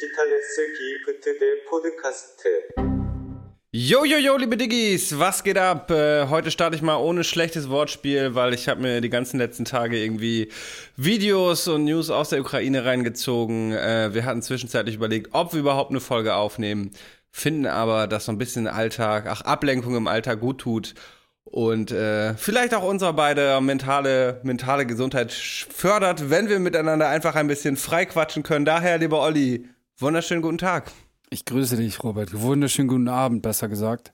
Digitales Gift der Podcast. Yo, yo, yo, liebe Diggis, was geht ab? Äh, heute starte ich mal ohne schlechtes Wortspiel, weil ich habe mir die ganzen letzten Tage irgendwie Videos und News aus der Ukraine reingezogen. Äh, wir hatten zwischenzeitlich überlegt, ob wir überhaupt eine Folge aufnehmen, finden aber, dass so ein bisschen Alltag, ach, Ablenkung im Alltag gut tut und äh, vielleicht auch unsere beide mentale, mentale Gesundheit fördert, wenn wir miteinander einfach ein bisschen frei quatschen können. Daher, lieber Olli, wunderschönen guten Tag. Ich grüße dich, Robert. Wunderschönen guten Abend, besser gesagt.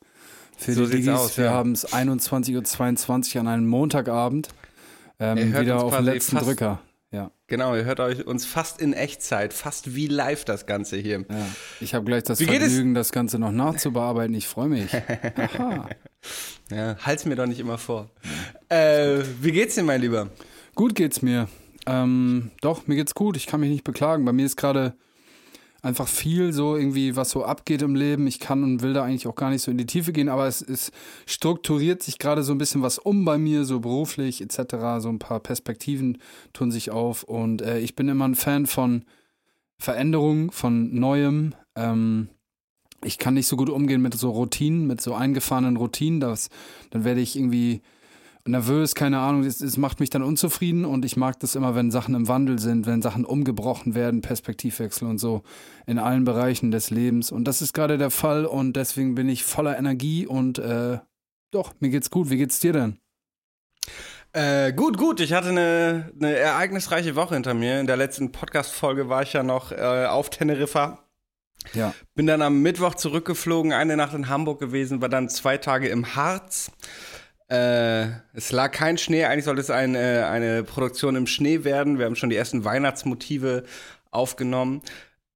Für So die Diggis, aus, wir ja. haben es 21.22 Uhr an einem Montagabend. Ihr Ähm, hört wieder auf den letzten fast- Drücker. Ja, Genau, ihr hört euch uns fast in Echtzeit, fast wie live das Ganze hier. ja. Ich habe gleich das Wie? Vergnügen, das Ganze noch nachzubearbeiten. Ich freue mich. Aha. Ja, halt's mir doch nicht immer vor. Äh, wie geht's dir, mein Lieber? Gut geht's mir. Ähm, doch, mir geht's gut. Ich kann mich nicht beklagen. Bei mir ist gerade einfach viel so irgendwie, was so abgeht im Leben. Ich kann und will da eigentlich auch gar nicht so in die Tiefe gehen, aber es, es strukturiert sich gerade so ein bisschen was um bei mir, so beruflich etc. So ein paar Perspektiven tun sich auf und äh, ich bin immer ein Fan von Veränderung, von Neuem. Ähm, ich kann nicht so gut umgehen mit so Routinen, mit so eingefahrenen Routinen. Das, dann werde ich irgendwie nervös, keine Ahnung, es, es macht mich dann unzufrieden und ich mag das immer, wenn Sachen im Wandel sind, wenn Sachen umgebrochen werden, Perspektivwechsel und so in allen Bereichen des Lebens. Und das ist gerade der Fall und deswegen bin ich voller Energie und äh, doch, mir geht's gut. Wie geht's dir denn? Äh, gut, gut. Ich hatte eine, eine ereignisreiche Woche hinter mir. In der letzten Podcast-Folge war ich ja noch äh, auf Teneriffa. Ja. Bin dann am Mittwoch zurückgeflogen, eine Nacht in Hamburg gewesen, war dann zwei Tage im Harz. Äh, es lag kein Schnee, eigentlich sollte es ein, äh, eine Produktion im Schnee werden. Wir haben schon die ersten Weihnachtsmotive aufgenommen.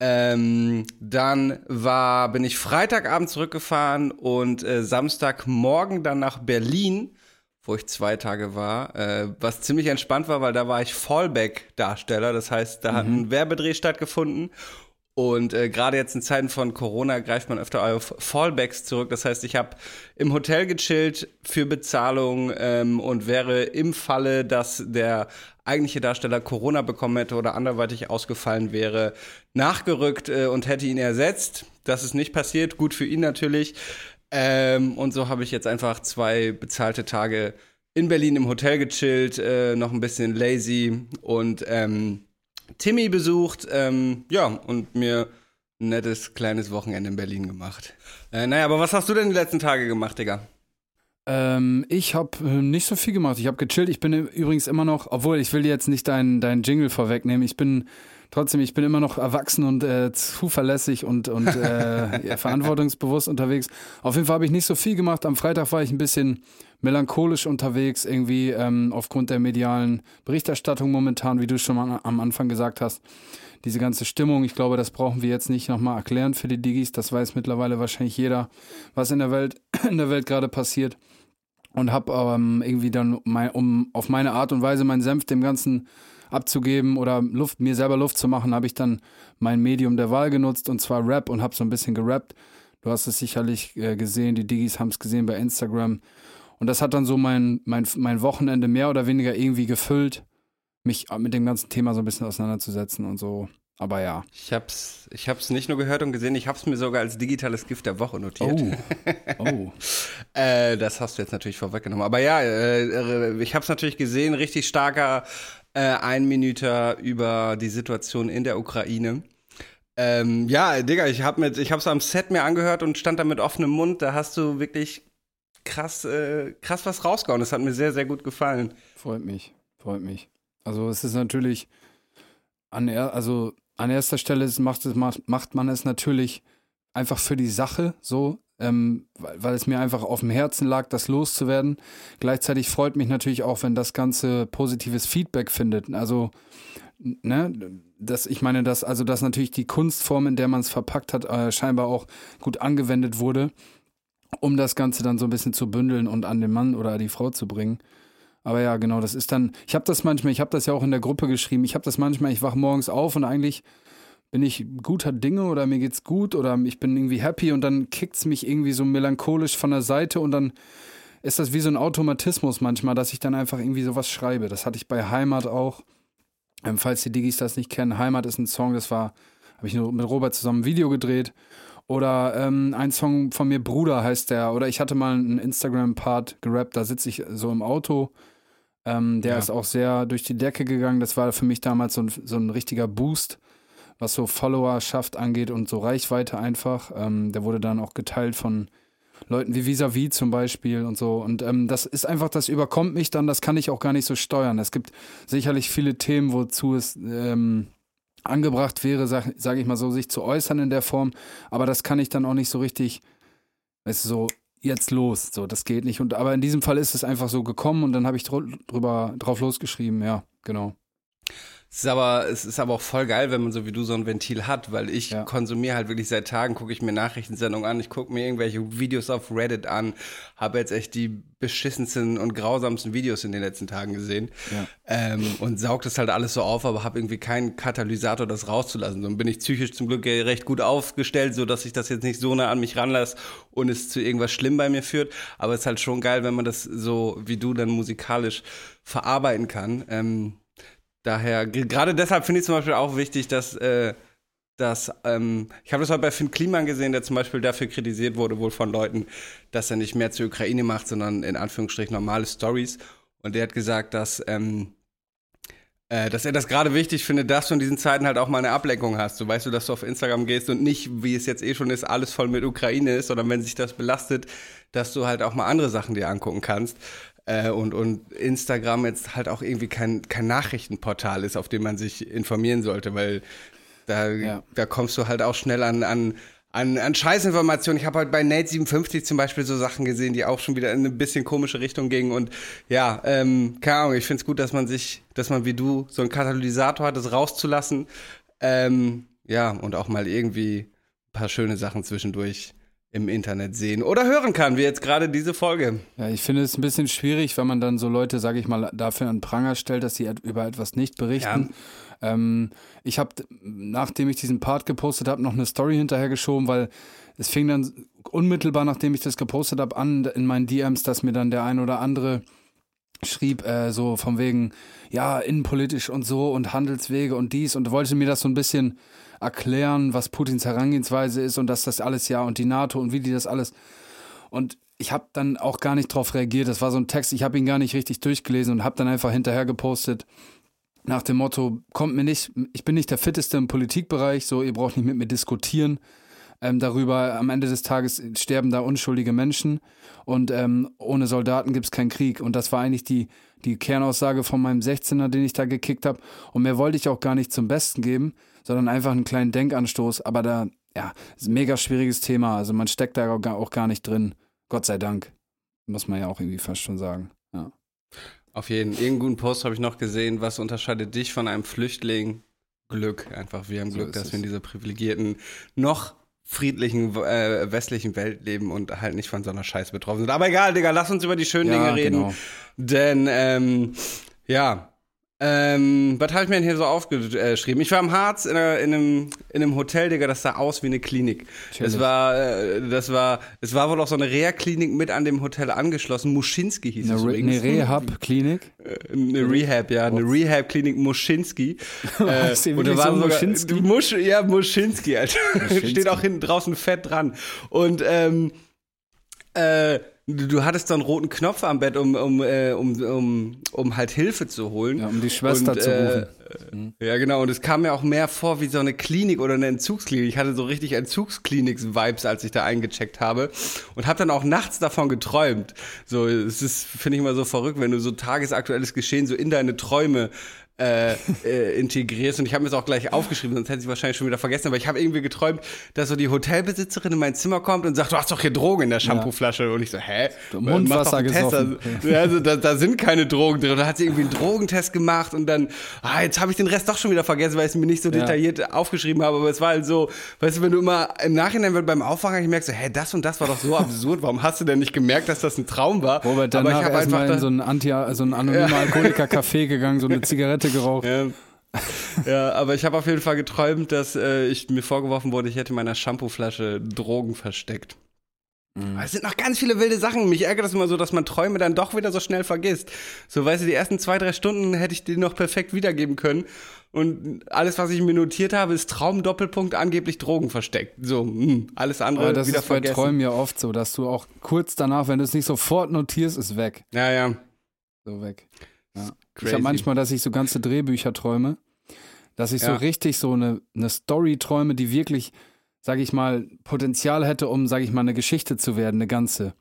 Ähm, dann war, bin ich Freitagabend zurückgefahren und äh, Samstagmorgen dann nach Berlin, wo ich zwei Tage war, äh, was ziemlich entspannt war, weil da war ich Fallback-Darsteller. Das heißt, da hat ein Werbedreh stattgefunden. Und äh, gerade jetzt in Zeiten von Corona greift man öfter auf Fallbacks zurück. Das heißt, ich habe im Hotel gechillt für Bezahlung ähm, und wäre im Falle, dass der eigentliche Darsteller Corona bekommen hätte oder anderweitig ausgefallen wäre, nachgerückt äh, und hätte ihn ersetzt. Das ist nicht passiert. Gut für ihn natürlich. Ähm, und so habe ich jetzt einfach zwei bezahlte Tage in Berlin im Hotel gechillt, äh, noch ein bisschen lazy und ähm, Timmy besucht, ähm, ja, und mir ein nettes kleines Wochenende in Berlin gemacht. Äh, naja, aber was hast du denn die letzten Tage gemacht, Digga? Ähm, ich habe äh, nicht so viel gemacht. Ich habe gechillt. Ich bin übrigens immer noch, obwohl ich will jetzt nicht deinen dein Jingle vorwegnehmen. Ich bin trotzdem, ich bin immer noch erwachsen und äh, zuverlässig und, und äh, verantwortungsbewusst unterwegs. Auf jeden Fall habe ich nicht so viel gemacht. Am Freitag war ich ein bisschen melancholisch unterwegs, irgendwie ähm, aufgrund der medialen Berichterstattung momentan, wie du schon mal am Anfang gesagt hast. Diese ganze Stimmung, ich glaube, das brauchen wir jetzt nicht nochmal erklären für die Digis. Das weiß mittlerweile wahrscheinlich jeder, was in der Welt, in der Welt gerade passiert und habe ähm, irgendwie dann, mein, um auf meine Art und Weise meinen Senf dem Ganzen abzugeben oder Luft, mir selber Luft zu machen, habe ich dann mein Medium der Wahl genutzt und zwar Rap und habe so ein bisschen gerappt. Du hast es sicherlich äh, gesehen, die Digis haben es gesehen bei Instagram. Und das hat dann so mein, mein, mein Wochenende mehr oder weniger irgendwie gefüllt, mich mit dem ganzen Thema so ein bisschen auseinanderzusetzen und so. Aber ja. Ich hab's, ich hab's nicht nur gehört und gesehen, ich hab's mir sogar als digitales Gift der Woche notiert. Oh. Oh. Äh, das hast du jetzt natürlich vorweggenommen. Aber ja, äh, ich hab's natürlich gesehen, richtig starker äh, Einminüter über die Situation in der Ukraine. Ähm, ja, Digga, ich hab mit, ich hab's am Set mir angehört und stand da mit offenem Mund. Da hast du wirklich krass, äh, krass was rausgehauen. Das hat mir sehr, sehr gut gefallen. Freut mich, freut mich. Also es ist natürlich an er, also an erster Stelle macht, es, macht man es natürlich einfach für die Sache so, ähm, weil, weil es mir einfach auf dem Herzen lag, das loszuwerden. Gleichzeitig freut mich natürlich auch, wenn das Ganze positives Feedback findet. Also ne, das, ich meine, dass, also dass natürlich die Kunstform, in der man es verpackt hat, äh, scheinbar auch gut angewendet wurde, um das Ganze dann so ein bisschen zu bündeln und an den Mann oder die Frau zu bringen. Aber ja, genau, das ist dann, ich habe das manchmal, ich habe das ja auch in der Gruppe geschrieben, ich habe das manchmal, ich wach morgens auf und eigentlich bin ich guter Dinge oder mir geht's gut oder ich bin irgendwie happy und dann kickt's mich irgendwie so melancholisch von der Seite und dann ist das wie so ein Automatismus manchmal, dass ich dann einfach irgendwie sowas schreibe. Das hatte ich bei Heimat auch. Ähm, falls die Digis das nicht kennen, Heimat ist ein Song, das war habe ich mit Robert zusammen ein Video gedreht. Oder ähm, ein Song von mir, Bruder heißt der. Oder ich hatte mal einen Instagram-Part gerappt, da sitze ich so im Auto. Ähm, der ja. ist auch sehr durch die Decke gegangen. Das war für mich damals so ein, so ein richtiger Boost, was so Followerschaft angeht und so Reichweite einfach. Ähm, der wurde dann auch geteilt von Leuten wie Visavi zum Beispiel und so. Und ähm, das ist einfach, das überkommt mich dann, das kann ich auch gar nicht so steuern. Es gibt sicherlich viele Themen, wozu es ähm, angebracht wäre, sage sag ich mal so, sich zu äußern in der Form. Aber das kann ich dann auch nicht so richtig, weißt du, so jetzt los. So, das geht nicht. Und aber in diesem Fall ist es einfach so gekommen und dann habe ich drüber drauf losgeschrieben, ja, genau. Es ist aber, es ist aber auch voll geil, wenn man so wie du so ein Ventil hat, weil ich ja. konsumiere halt wirklich seit Tagen, gucke ich mir Nachrichtensendungen an, ich gucke mir irgendwelche Videos auf Reddit an, habe jetzt echt die beschissensten und grausamsten Videos in den letzten Tagen gesehen ja. ähm, und saugt das halt alles so auf, aber habe irgendwie keinen Katalysator, das rauszulassen. So bin ich psychisch zum Glück recht gut aufgestellt, so dass ich das jetzt nicht so nah an mich ranlasse und es zu irgendwas schlimm bei mir führt. Aber es ist halt schon geil, wenn man das so wie du dann musikalisch verarbeiten kann. Ähm, Daher, gerade deshalb finde ich zum Beispiel auch wichtig, dass, äh, dass ähm, ich habe das heute bei Finn Kliman gesehen, der zum Beispiel dafür kritisiert wurde, wohl von Leuten, dass er nicht mehr zur Ukraine macht, sondern in Anführungsstrichen normale Stories. Und der hat gesagt, dass, ähm, äh, dass er das gerade wichtig findet, dass du in diesen Zeiten halt auch mal eine Ablenkung hast. So weißt du, dass du auf Instagram gehst und nicht, wie es jetzt eh schon ist, alles voll mit Ukraine ist, sondern wenn sich das belastet, dass du halt auch mal andere Sachen dir angucken kannst. Äh, und, und Instagram jetzt halt auch irgendwie kein, kein Nachrichtenportal ist, auf dem man sich informieren sollte, weil da, ja. da kommst du halt auch schnell an, an, an, an Scheißinformationen. Ich habe halt bei Nate57 zum Beispiel so Sachen gesehen, die auch schon wieder in eine bisschen komische Richtung gingen. Und ja, ähm, keine Ahnung, ich finde es gut, dass man sich, dass man wie du so einen Katalysator hat, das rauszulassen. Ähm, ja, und auch mal irgendwie ein paar schöne Sachen zwischendurch im Internet sehen oder hören kann, wie jetzt gerade diese Folge. Ja, ich finde es ein bisschen schwierig, wenn man dann so Leute, sage ich mal, dafür an Pranger stellt, dass sie über etwas nicht berichten. Ja. Ähm, ich habe, nachdem ich diesen Part gepostet habe, noch eine Story hinterhergeschoben, weil es fing dann unmittelbar, nachdem ich das gepostet habe, an in meinen DMs, dass mir dann der ein oder andere schrieb, äh, so von wegen, ja, innenpolitisch und so und Handelswege und dies und wollte mir das so ein bisschen erklären, was Putins Herangehensweise ist und dass das alles ja und die NATO und wie die das alles. Und ich habe dann auch gar nicht drauf reagiert. Das war so ein Text, ich habe ihn gar nicht richtig durchgelesen und habe dann einfach hinterher gepostet nach dem Motto, kommt mir nicht, ich bin nicht der fitteste im Politikbereich, so ihr braucht nicht mit mir diskutieren. Ähm, darüber, am Ende des Tages sterben da unschuldige Menschen und ähm, ohne Soldaten gibt es keinen Krieg. Und das war eigentlich die, die Kernaussage von meinem 16er, den ich da gekickt habe. Und mehr wollte ich auch gar nicht zum Besten geben sondern einfach einen kleinen Denkanstoß. Aber da, ja, ist ein mega schwieriges Thema. Also man steckt da auch gar nicht drin. Gott sei Dank. Muss man ja auch irgendwie fast schon sagen. Ja. Auf jeden. Irgendeinen guten Post habe ich noch gesehen. Was unterscheidet dich von einem Flüchtling? Glück. Einfach, wir haben so Glück, dass wir in dieser privilegierten, noch friedlichen äh, westlichen Welt leben und halt nicht von so einer Scheiße betroffen sind. Aber egal, Digga, lass uns über die schönen ja, Dinge reden. Genau. Denn, ähm, ja, ähm, was habe ich mir denn hier so aufgeschrieben? Ich war im Harz in, einer, in, einem, in einem Hotel, Digga, das sah aus wie eine Klinik. Das war, äh, das war, es war wohl auch so eine Reha-Klinik mit an dem Hotel angeschlossen. Muschinski hieß eine es übrigens. Eine Rehab-Klinik? Äh, eine Rehab, ja, eine Rehab-Klinik Muschinski. äh, und da war so Muschinski? Musch, ja, Muschinski, Alter. Muschinski. Steht auch hinten draußen fett dran. Und, ähm, äh, Du hattest so einen roten Knopf am Bett, um, um, äh, um, um, um halt Hilfe zu holen. Ja, um die Schwester und, zu rufen. Äh, mhm. Ja, genau. Und es kam mir auch mehr vor wie so eine Klinik oder eine Entzugsklinik. Ich hatte so richtig Entzugskliniks-Vibes, als ich da eingecheckt habe. Und habe dann auch nachts davon geträumt. So, es ist, finde ich immer so verrückt, wenn du so tagesaktuelles Geschehen so in deine Träume äh, äh, integrierst. Und ich habe mir das auch gleich aufgeschrieben, sonst hätte ich wahrscheinlich schon wieder vergessen. Aber ich habe irgendwie geträumt, dass so die Hotelbesitzerin in mein Zimmer kommt und sagt, du hast doch hier Drogen in der Shampooflasche. Ja. Und ich so, hä? Mundwasser gesoffen. Also, also da, da, sind keine Drogen drin. Da hat sie irgendwie einen Drogentest gemacht und dann, ah, jetzt habe ich den Rest doch schon wieder vergessen, weil ich es mir nicht so ja. detailliert aufgeschrieben habe. Aber es war halt so, weißt du, wenn du immer im Nachhinein beim Aufwachen ich merkst, so, hä, das und das war doch so absurd. Warum hast du denn nicht gemerkt, dass das ein Traum war? Robert, danach Aber ich habe einfach in so ein Anti, so ein anonymer Alkoholiker-Café gegangen, so eine Zigarette geraucht. Ja. ja, aber ich habe auf jeden Fall geträumt, dass äh, ich mir vorgeworfen wurde, ich hätte in meiner Shampooflasche Drogen versteckt. Es sind noch ganz viele wilde Sachen. Mich ärgert das immer so, dass man Träume dann doch wieder so schnell vergisst. So, weißt du, die ersten zwei, drei Stunden hätte ich die noch perfekt wiedergeben können. Und alles, was ich mir notiert habe, ist Traum, Doppelpunkt, angeblich Drogen versteckt. So, mh, alles andere Aber das wieder ist bei vergessen. Träumen ja oft so, dass du auch kurz danach, wenn du es nicht sofort notierst, ist weg. Ja, ja. So weg. Ja. Ich Crazy. habe manchmal, dass ich so ganze Drehbücher träume, dass ich so Ja. richtig so eine, eine Story träume, die wirklich, sage ich mal, Potenzial hätte, um, sage ich mal, eine Geschichte zu werden, eine ganze.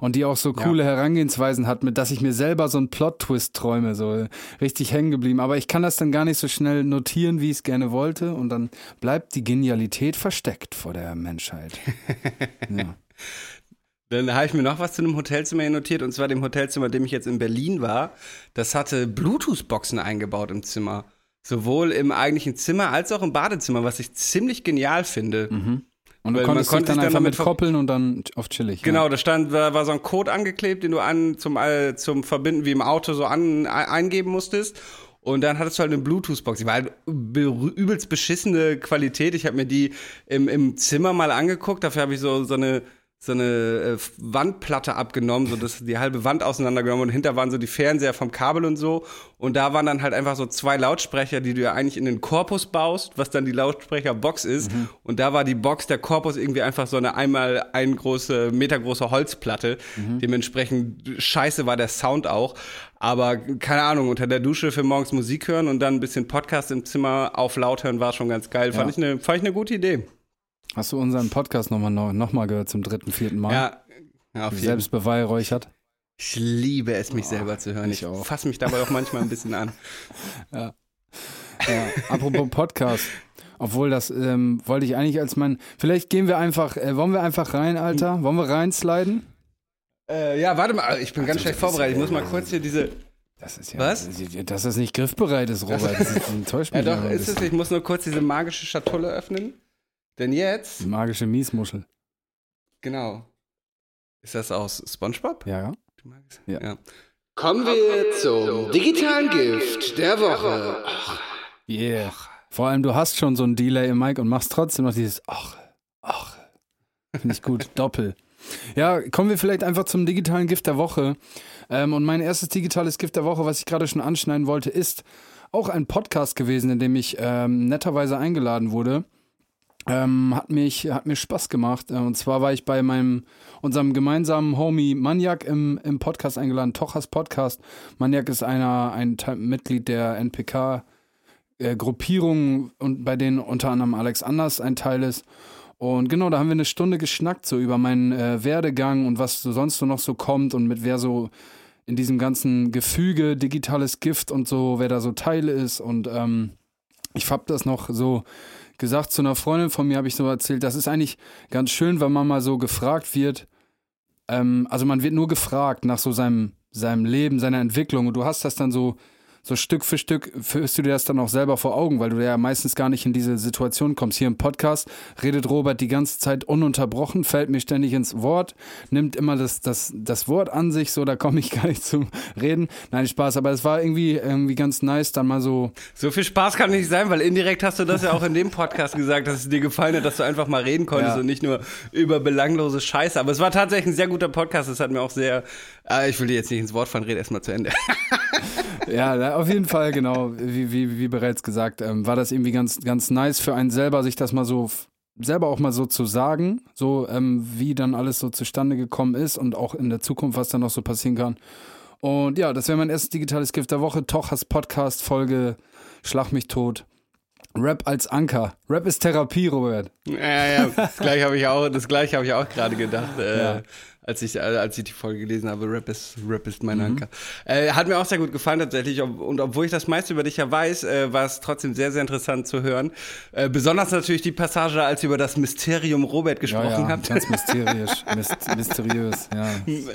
Und die auch so Ja. coole Herangehensweisen hat, mit dass ich mir selber so einen Plot-Twist träume, so richtig hängen geblieben. Aber ich kann das dann gar nicht so schnell notieren, wie ich es gerne wollte. Und dann bleibt die Genialität versteckt vor der Menschheit. ja. Dann habe ich mir noch was zu einem Hotelzimmer hier notiert, und zwar dem Hotelzimmer, in dem ich jetzt in Berlin war. Das hatte Bluetooth-Boxen eingebaut im Zimmer. Sowohl im eigentlichen Zimmer als auch im Badezimmer, was ich ziemlich genial finde. Und du Weil man konntest konnte dann dann einfach damit mit koppeln und dann auf chillig. Genau, Ja. da stand, da war so ein Code angeklebt, den du an zum, äh, zum Verbinden wie im Auto so an, ein- eingeben musstest. Und dann hattest du halt eine Bluetooth-Box. Die war halt be- übelst beschissene Qualität. Ich habe mir die im, im Zimmer mal angeguckt. Dafür habe ich so, so eine, so eine äh, Wandplatte abgenommen, so dass die halbe Wand auseinandergenommen und hinter waren so die Fernseher vom Kabel und so. Und da waren dann halt einfach so zwei Lautsprecher, die du ja eigentlich in den Korpus baust, was dann die Lautsprecherbox ist. Und da war die Box, der Korpus irgendwie einfach so eine einmal ein große, metergroße Holzplatte. Dementsprechend scheiße war der Sound auch. Aber keine Ahnung, unter der Dusche für morgens Musik hören und dann ein bisschen Podcast im Zimmer auf laut hören war schon ganz geil. Fand, Ja. ich eine, fand ich eine gute Idee. Hast du unseren Podcast nochmal noch mal gehört zum dritten, vierten Mal? Ja, ja auf jeden Selbst beweihräuchert. Ich liebe es, mich selber zu hören. ich Ich, fasse mich dabei auch manchmal ein bisschen an. Ja. Apropos Podcast. Obwohl, das ähm, wollte ich eigentlich als mein. Vielleicht gehen wir einfach, äh, wollen wir einfach rein, Alter? Wollen wir reinsliden? Äh, ja, warte mal, ich bin ganz schlecht vorbereitet. Ich muss mal kurz hier diese. Das ist ja. Was? Dass das nicht griffbereit ist, Robert. Das ist, enttäuscht Ja, mich. doch, aber ein ist es. Ich muss nur kurz diese magische Schatulle öffnen. Denn jetzt. Die magische Miesmuschel. Genau. Ist das aus SpongeBob? Ja, ja. Du magst- Ja. Kommen wir zum digitalen Gift der Woche. Yeah. Vor allem, du hast schon so ein Delay im Mic und machst trotzdem noch dieses Ach, ach. Finde ich gut. Doppel. Ja, kommen wir vielleicht einfach zum digitalen Gift der Woche. Ähm, und mein erstes digitales Gift der Woche, was ich gerade schon anschneiden wollte, ist auch ein Podcast gewesen, in dem ich ähm, netterweise eingeladen wurde. Ähm, hat, mich, hat mir Spaß gemacht. Äh, Und zwar war ich bei meinem, unserem gemeinsamen Homie Maniak im, im Podcast eingeladen, Tochas Podcast. Maniak ist einer, ein Mitglied der NPK äh, Gruppierung und bei denen unter anderem Alex Anders ein Teil ist. Und genau, da haben wir eine Stunde geschnackt, so über meinen äh, Werdegang und was so sonst so noch so kommt und mit wer so in diesem ganzen Gefüge, digitales Gift und so, wer da so Teil ist. Und ähm, ich hab das noch so gesagt zu einer Freundin von mir, habe ich so erzählt, das ist eigentlich ganz schön, wenn man mal so gefragt wird. Ähm, also man wird nur gefragt nach so seinem, seinem Leben, seiner Entwicklung und du hast das dann so so Stück für Stück führst du dir das dann auch selber vor Augen, weil du ja meistens gar nicht in diese Situation kommst. Hier im Podcast redet Robert die ganze Zeit ununterbrochen, fällt mir ständig ins Wort, nimmt immer das, das, das Wort an sich, so da komme ich gar nicht zum Reden. Nein, Spaß, aber es war irgendwie, irgendwie ganz nice, dann mal so. So viel Spaß kann nicht sein, weil indirekt hast du das ja auch in dem Podcast gesagt, dass es dir gefallen hat, dass du einfach mal reden konntest Ja. und nicht nur über belanglose Scheiße. Aber es war tatsächlich ein sehr guter Podcast. Es hat mir auch sehr. Äh, ich will dir jetzt nicht ins Wort fallen, red erst mal zu Ende. Ja, auf jeden Fall, genau, wie, wie, wie bereits gesagt, ähm, war das irgendwie ganz, ganz nice für einen selber, sich das mal so selber auch mal so zu sagen, so ähm, wie dann alles so zustande gekommen ist und auch in der Zukunft, was dann noch so passieren kann. Und ja, das wäre mein erstes digitales Gift der Woche. Tochas Podcast, Folge Schlag mich tot. Rap als Anker. Rap ist Therapie, Robert. ja, ja, das gleiche habe ich auch, das gleiche habe ich auch gerade gedacht. Äh, Ja. Als ich, äh, als ich die Folge gelesen habe, Rap ist, Rap ist Mhm. mein Anker. Äh, hat mir auch sehr gut gefallen tatsächlich. Und obwohl ich das meiste über dich ja weiß, äh, war es trotzdem sehr, sehr interessant zu hören. Äh, besonders natürlich die Passage, als ihr über das Mysterium Robert gesprochen ja, ja, habt. ganz mysteriös. Myst mysteriös, ja.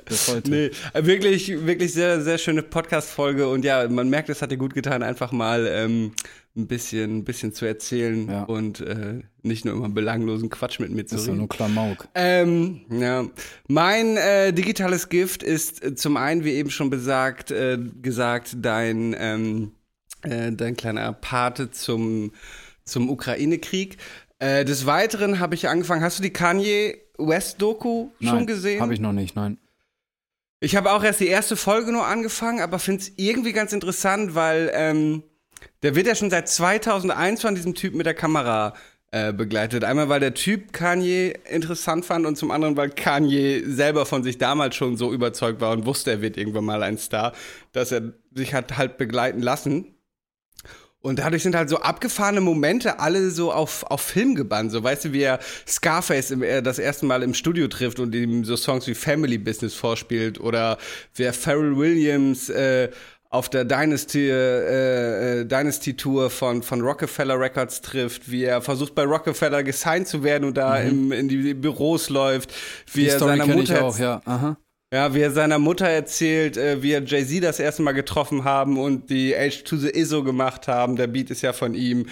Bis heute. Nee, äh, wirklich, wirklich sehr, sehr schöne Podcast-Folge und ja, man merkt, es hat dir gut getan, einfach mal ähm, ein bisschen, ein bisschen zu erzählen Ja. und äh, nicht nur immer belanglosen Quatsch mit mir zu Das ist ja nur Klamauk. Ähm, ja. Mein äh, digitales Gift ist äh, zum einen, wie eben schon besagt, äh, gesagt, dein, ähm, äh, dein kleiner Pate zum, zum Ukraine-Krieg. Äh, des Weiteren habe ich angefangen, hast du die Kanye West-Doku schon gesehen? Habe ich noch nicht, nein. Ich habe auch erst die erste Folge nur angefangen, aber finde es irgendwie ganz interessant, weil ähm, der wird ja schon seit 2001 von diesem Typ mit der Kamera äh, begleitet. Einmal, weil der Typ Kanye interessant fand und zum anderen, weil Kanye selber von sich damals schon so überzeugt war und wusste, er wird irgendwann mal ein Star, dass er sich hat halt begleiten lassen. Und dadurch sind halt so abgefahrene Momente alle so auf, auf Film gebannt. So, weißt du, wie er Scarface im, äh, das erste Mal im Studio trifft und ihm so Songs wie Family Business vorspielt. Oder wer Pharrell Williams äh, auf der Dynasty, äh, äh, Dynasty Tour von, von Rockefeller Records trifft, wie er versucht bei Rockefeller gesigned zu werden und da im, in die Büros läuft, wie Die er Story seiner Mutter auch, ja. Aha. ja, wie er seiner Mutter erzählt, äh, wie er Jay-Z das erste Mal getroffen haben und die Age to the ISO gemacht haben. Der Beat ist ja von ihm.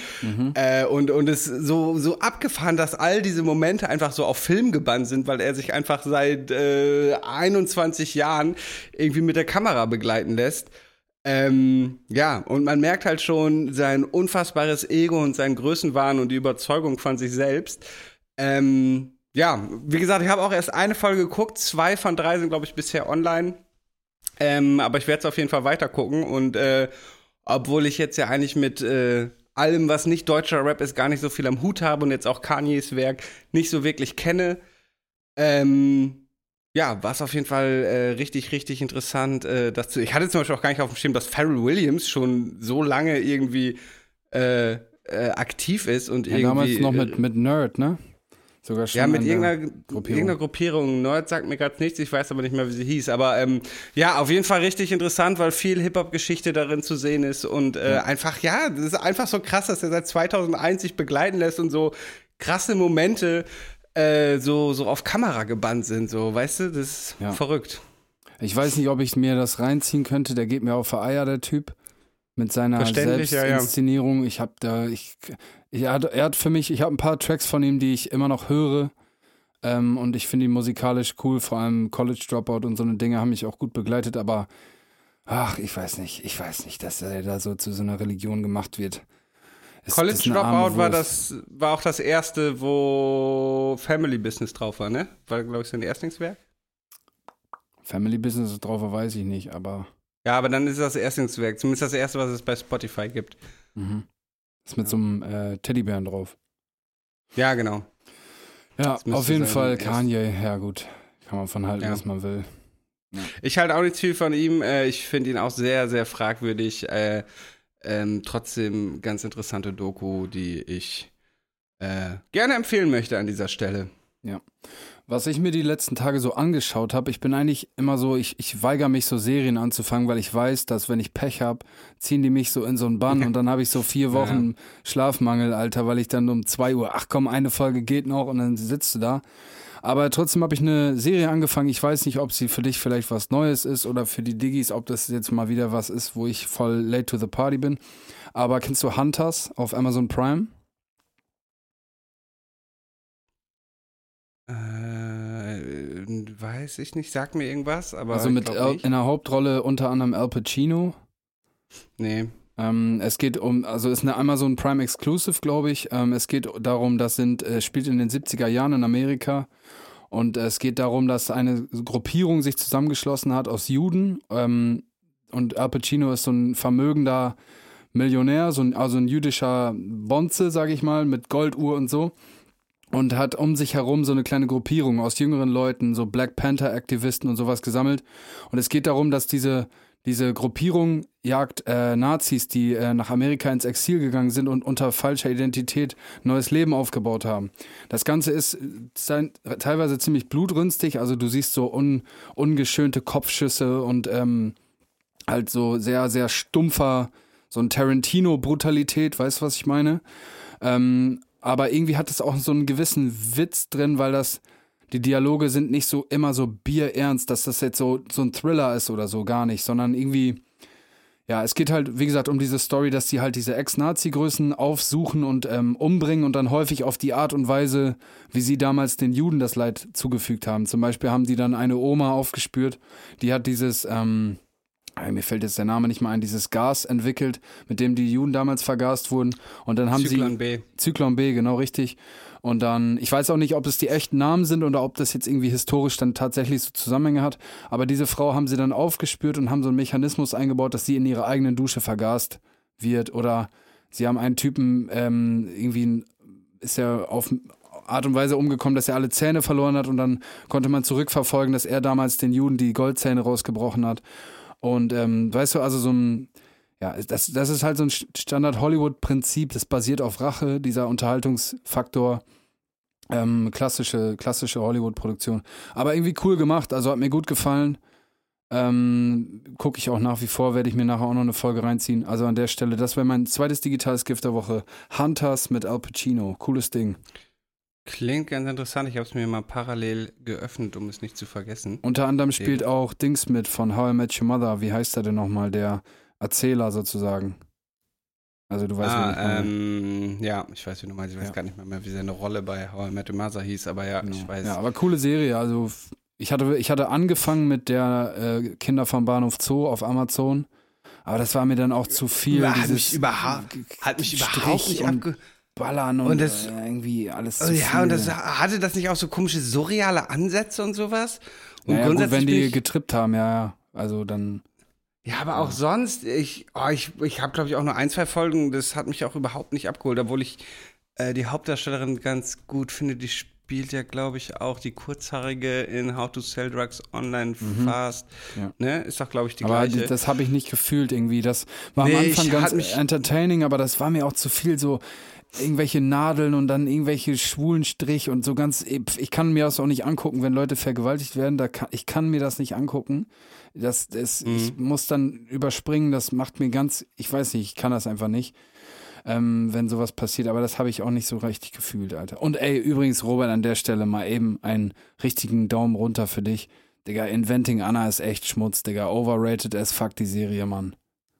Äh, und, und es ist so, so abgefahren, dass all diese Momente einfach so auf Film gebannt sind, weil er sich einfach seit äh, 21 Jahren irgendwie mit der Kamera begleiten lässt. Ähm, ja, und man merkt halt schon sein unfassbares Ego und seinen Größenwahn und die Überzeugung von sich selbst. Ähm, ja, wie gesagt, ich habe auch erst eine Folge geguckt. Zwei von drei sind, glaube ich, bisher online. Ähm, aber ich werde es auf jeden Fall weiter gucken. Und äh, obwohl ich jetzt ja eigentlich mit äh, allem, was nicht deutscher Rap ist, gar nicht so viel am Hut habe und jetzt auch Kanyes Werk nicht so wirklich kenne, ähm, ja, war es auf jeden Fall äh, richtig, richtig interessant. Äh, das zu, ich hatte zum Beispiel auch gar nicht auf dem Schirm, dass Pharrell Williams schon so lange irgendwie äh, äh, aktiv ist und Ja, irgendwie. damals noch mit, äh, mit Nerd, ne? Sogar schon ja, mit irgendeiner Gruppierung. irgendeiner Gruppierung. Nerd sagt mir gerade nichts, ich weiß aber nicht mehr, wie sie hieß. Aber ähm, ja, auf jeden Fall richtig interessant, weil viel Hip-Hop-Geschichte darin zu sehen ist. Und äh, einfach, ja, das ist einfach so krass, dass er seit 2001 sich begleiten lässt und so krasse Momente äh, so, so auf Kamera gebannt sind. So, weißt du, das ist Ja. verrückt. Ich weiß nicht, ob ich mir das reinziehen könnte. Der geht mir auf der Eier, der Typ. Mit seiner Verständlich, ja, ja. Selbstinszenierung. Ich habe da, ich, ich, er, hat, er hat für mich, ich habe ein paar Tracks von ihm, die ich immer noch höre. Ähm, und ich finde ihn musikalisch cool. Vor allem College Dropout und so eine Dinge haben mich auch gut begleitet. Aber, ach, ich weiß nicht. Ich weiß nicht, dass er da so zu so einer Religion gemacht wird. College ist arme Dropout war das war auch das erste, wo Family Business drauf war, ne? War, glaube ich, sein Erstlingswerk. Family Business drauf, war, weiß ich nicht, aber Ja, aber dann ist das Erstlingswerk. Zumindest das erste, was es bei Spotify gibt. mhm. ist mit so einem äh, Teddybären drauf. Ja, genau. Ja, auf jeden Fall Kanye, ja gut. Kann man von halten, Ja. was man will. Ich halte auch nicht viel von ihm. Äh, ich finde ihn auch sehr, sehr fragwürdig. Äh, ähm, trotzdem ganz interessante Doku, die ich äh, gerne empfehlen möchte an dieser Stelle. Was ich mir die letzten Tage so angeschaut habe, ich bin eigentlich immer so, ich, ich weigere mich so Serien anzufangen, weil ich weiß, dass wenn ich Pech habe, ziehen die mich so in so einen Bann und dann habe ich so vier Wochen Schlafmangel, Alter, weil ich dann um zwei Uhr, ach komm, eine Folge geht noch und dann sitzt du da. Aber trotzdem habe ich eine Serie angefangen. Ich weiß nicht, ob sie für dich vielleicht was Neues ist oder für die Diggis, ob das jetzt mal wieder was ist, wo ich voll late to the party bin. Aber kennst du Hunters auf Amazon Prime? Äh, weiß ich nicht, sag mir irgendwas, aber also mit glaub in der Hauptrolle unter anderem Al Pacino. Nee. Ähm, es geht um, also ist eine Amazon Prime Exclusive, glaube ich. Ähm, es geht darum, das sind, äh, spielt in den 70er Jahren in Amerika. Und äh, es geht darum, dass eine Gruppierung sich zusammengeschlossen hat aus Juden. Ähm, und Al Pacino ist so ein vermögender Millionär, so ein, also ein jüdischer Bonze, sage ich mal, mit Golduhr und so. Und hat um sich herum so eine kleine Gruppierung aus jüngeren Leuten, so Black Panther-Aktivisten und sowas gesammelt. Und es geht darum, dass diese diese Gruppierung jagt äh, Nazis, die äh, nach Amerika ins Exil gegangen sind und unter falscher Identität neues Leben aufgebaut haben. Das Ganze ist äh, teilweise ziemlich blutrünstig, also du siehst so un, ungeschönte Kopfschüsse und ähm, halt so sehr, sehr stumpfer, so ein Tarantino-Brutalität, weißt du, was ich meine? Ähm, aber irgendwie hat es auch so einen gewissen Witz drin, weil das die Dialoge sind nicht so immer so bierernst, dass das jetzt so, so ein Thriller ist oder so, gar nicht, sondern irgendwie, ja, es geht halt, wie gesagt, um diese Story, dass die halt diese Ex-Nazi-Größen aufsuchen und ähm, umbringen und dann häufig auf die Art und Weise, wie sie damals den Juden das Leid zugefügt haben. Zum Beispiel haben die dann eine Oma aufgespürt, die hat dieses, ähm, mir fällt jetzt der Name nicht mal ein, dieses Gas entwickelt, mit dem die Juden damals vergast wurden. Und dann haben Zyklon sie. B. Zyklon B, genau richtig. Und dann, ich weiß auch nicht, ob es die echten Namen sind oder ob das jetzt irgendwie historisch dann tatsächlich so Zusammenhänge hat. Aber diese Frau haben sie dann aufgespürt und haben so einen Mechanismus eingebaut, dass sie in ihrer eigenen Dusche vergast wird. Oder sie haben einen Typen, ähm, irgendwie ist er auf Art und Weise umgekommen, dass er alle Zähne verloren hat und dann konnte man zurückverfolgen, dass er damals den Juden die Goldzähne rausgebrochen hat. Und ähm, weißt du, also so ein, ja, das, das ist halt so ein Standard-Hollywood-Prinzip, das basiert auf Rache, dieser Unterhaltungsfaktor. Ähm, klassische, klassische Hollywood-Produktion. Aber irgendwie cool gemacht, also hat mir gut gefallen. Ähm, Gucke ich auch nach wie vor, werde ich mir nachher auch noch eine Folge reinziehen. Also an der Stelle, das wäre mein zweites digitales Gift der Woche. Hunters mit Al Pacino. Cooles Ding. Klingt ganz interessant. Ich habe es mir mal parallel geöffnet, um es nicht zu vergessen. Unter anderem spielt auch Dings mit von How I Met Your Mother. Wie heißt er denn nochmal? Der Erzähler sozusagen. Also du weißt, ah, ähm, ja, ich weiß, wie du meinst. Ich weiß Ja. gar nicht mehr, mehr, wie seine Rolle bei How I Met Your Mother hieß, aber ja, Genau. ich weiß. Ja, aber coole Serie. Also ich hatte, ich hatte angefangen mit der äh, Kinder vom Bahnhof Zoo auf Amazon. Aber das war mir dann auch zu viel. Hat dieses mich überhaupt- Hat mich überhaupt nicht und abge... Ballern und, Und das- äh, irgendwie alles zu ja, viel. und das hatte das nicht auch so komische surreale Ansätze und sowas? Und naja, gut, wenn die getrippt haben, ja, ja. Also dann. Ja, aber auch sonst, ich, oh, ich, ich habe, glaube ich, auch nur ein, zwei Folgen, das hat mich auch überhaupt nicht abgeholt, obwohl ich äh, die Hauptdarstellerin ganz gut finde. Die spielt ja, glaube ich, auch die kurzhaarige in How to Sell Drugs Online Fast. Ja. Ne? Ist doch, glaube ich, die aber gleiche. das habe ich nicht gefühlt irgendwie. Das war Nee, am ich Anfang ganz entertaining, aber das war mir auch zu viel so irgendwelche Nadeln und dann irgendwelche schwulen Strich und so ganz. Ich kann mir das auch nicht angucken, wenn Leute vergewaltigt werden. Da kann, ich kann mir das nicht angucken. Das, das, Ich Mhm. muss dann überspringen. Das macht mir ganz. Ich weiß nicht, ich kann das einfach nicht. Ähm, wenn sowas passiert, aber das habe ich auch nicht so richtig gefühlt, Alter. Und ey, übrigens, Robert, an der Stelle mal eben einen richtigen Daumen runter für dich. Digga, Inventing Anna ist echt Schmutz, Digga. Overrated as fuck, die Serie, Mann.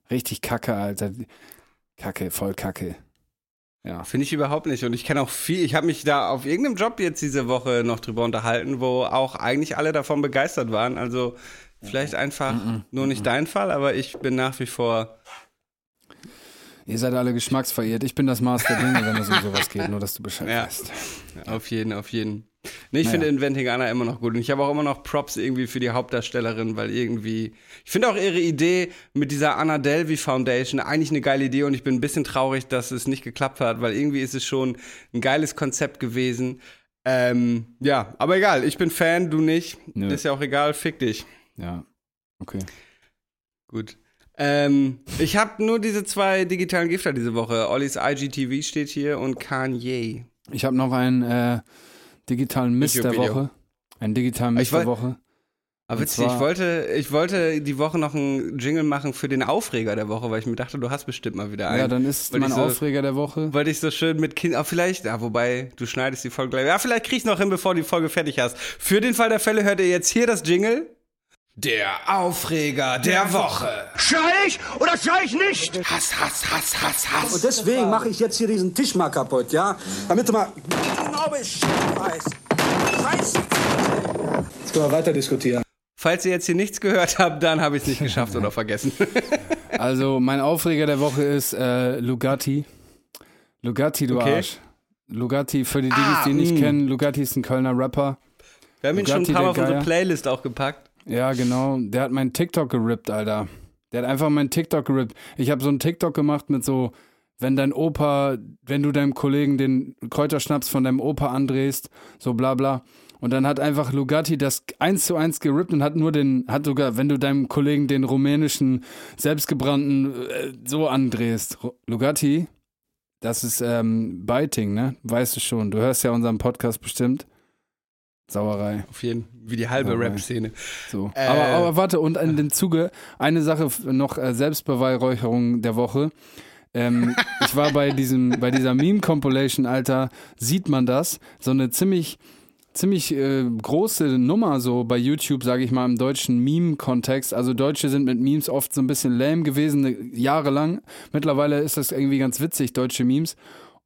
Richtig kacke, Alter. Kacke, voll kacke. Ja. Finde ich überhaupt nicht. Und ich kenne auch viel, ich habe mich da auf irgendeinem Job jetzt diese Woche noch drüber unterhalten, wo auch eigentlich alle davon begeistert waren. Also vielleicht einfach Mhm. nur nicht dein Fall, aber ich bin nach wie vor. Ihr seid alle geschmacksverirrt. Ich bin das Maß der Dinge, wenn es um sowas geht, nur dass du Bescheid Ja. weißt. Auf jeden, auf jeden. Nee, ich Naja. finde Inventing Anna immer noch gut. Und ich habe auch immer noch Props irgendwie für die Hauptdarstellerin, weil irgendwie. Ich finde auch ihre Idee mit dieser Anna Delvey Foundation eigentlich eine geile Idee und ich bin ein bisschen traurig, dass es nicht geklappt hat, weil irgendwie ist es schon ein geiles Konzept gewesen. Ähm, ja, aber egal, ich bin Fan, du nicht. Nö. Ist ja auch egal, fick dich. Ja. Okay. Gut. Ähm, ich habe nur diese zwei digitalen Gifter diese Woche. Ollis IGTV steht hier und Kanye. Ich habe noch einen äh, digitalen Mist der. Woche. Einen digitalen Mist der Woche. Aber witzig, ich wollte, ich wollte die Woche noch einen Jingle machen für den Aufreger der Woche, weil ich mir dachte, du hast bestimmt mal wieder einen. Ja, dann ist weil mein so- Aufreger der Woche. Wollte ich so schön mit Kind, ah, vielleicht, ja, wobei, du schneidest die Folge gleich. Ja, vielleicht kriegst du noch hin, bevor du die Folge fertig hast. Für den Fall der Fälle hört ihr jetzt hier das Jingle. Der Aufreger der Woche. Schrei ich oder schrei ich nicht? Hass, Hass, Hass, Hass, Hass. Und deswegen mache ich jetzt hier diesen Tisch mal kaputt, ja? Damit du mal genau Bescheid weißt. Scheiße. Jetzt können wir weiter diskutieren. Falls ihr jetzt hier nichts gehört habt, dann habe ich es nicht geschafft oder vergessen. Also, mein Aufreger der Woche ist äh, Lugatti. Lugatti, du Okay. Arsch. Lugatti, für die Diggis, Ah, die ihn nicht mh. kennen, Lugatti ist ein Kölner Rapper. Wir haben ihn schon ein paar Mal auf der unsere. Playlist auch gepackt. Ja, genau. Der hat meinen TikTok gerippt, Alter. Der hat einfach meinen TikTok gerippt. Ich habe so einen TikTok gemacht mit so, wenn dein Opa, wenn du deinem Kollegen den Kräuterschnaps von deinem Opa andrehst, so bla bla. Und dann hat einfach Lugatti das eins zu eins gerippt und hat nur den, hat sogar, wenn du deinem Kollegen den rumänischen, selbstgebrannten äh, so andrehst. Lugatti, das ist ähm, Biting, ne? Weißt du schon. Du hörst ja unseren Podcast bestimmt. Sauerei. Auf jeden wie die halbe Rap-Szene. So. Äh. aber, aber warte, und in dem Zuge eine Sache noch äh, Selbstbeweihräucherung der Woche. Ähm, ich war bei diesem, bei dieser Meme-Compilation, Alter, sieht man das. So eine ziemlich, ziemlich äh, große Nummer so bei YouTube, sage ich mal, im deutschen Meme-Kontext. Also Deutsche sind mit Memes oft so ein bisschen lame gewesen, ne, jahrelang. Mittlerweile ist das irgendwie ganz witzig, deutsche Memes.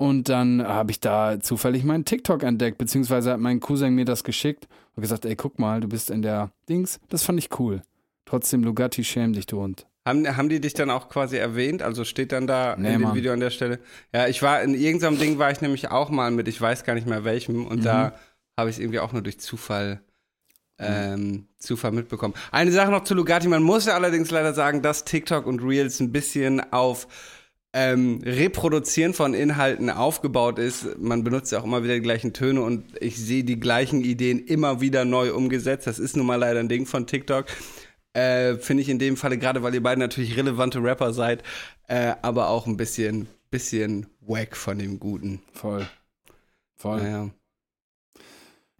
Und dann habe ich da zufällig meinen TikTok entdeckt, beziehungsweise hat mein Cousin mir das geschickt und gesagt, ey, guck mal, du bist in der Dings. Das fand ich cool. Trotzdem, Lugatti, schäm dich, du Hund. Haben, haben die dich dann auch quasi erwähnt? Also steht dann da Nee, in dem Mann. Video an der Stelle. Ja, ich war in irgendeinem Ding war ich nämlich auch mal mit, ich weiß gar nicht mehr welchem, und Mhm. da habe ich es irgendwie auch nur durch Zufall, ähm, Zufall mitbekommen. Eine Sache noch zu Lugatti, man muss ja allerdings leider sagen, dass TikTok und Reels ein bisschen auf ähm, Reproduzieren von Inhalten aufgebaut ist. Man benutzt ja auch immer wieder die gleichen Töne und ich sehe die gleichen Ideen immer wieder neu umgesetzt. Das ist nun mal leider ein Ding von TikTok. Äh, Finde ich in dem Falle, gerade weil ihr beide natürlich relevante Rapper seid, äh, aber auch ein bisschen, bisschen wack von dem Guten. Voll. Voll. Naja.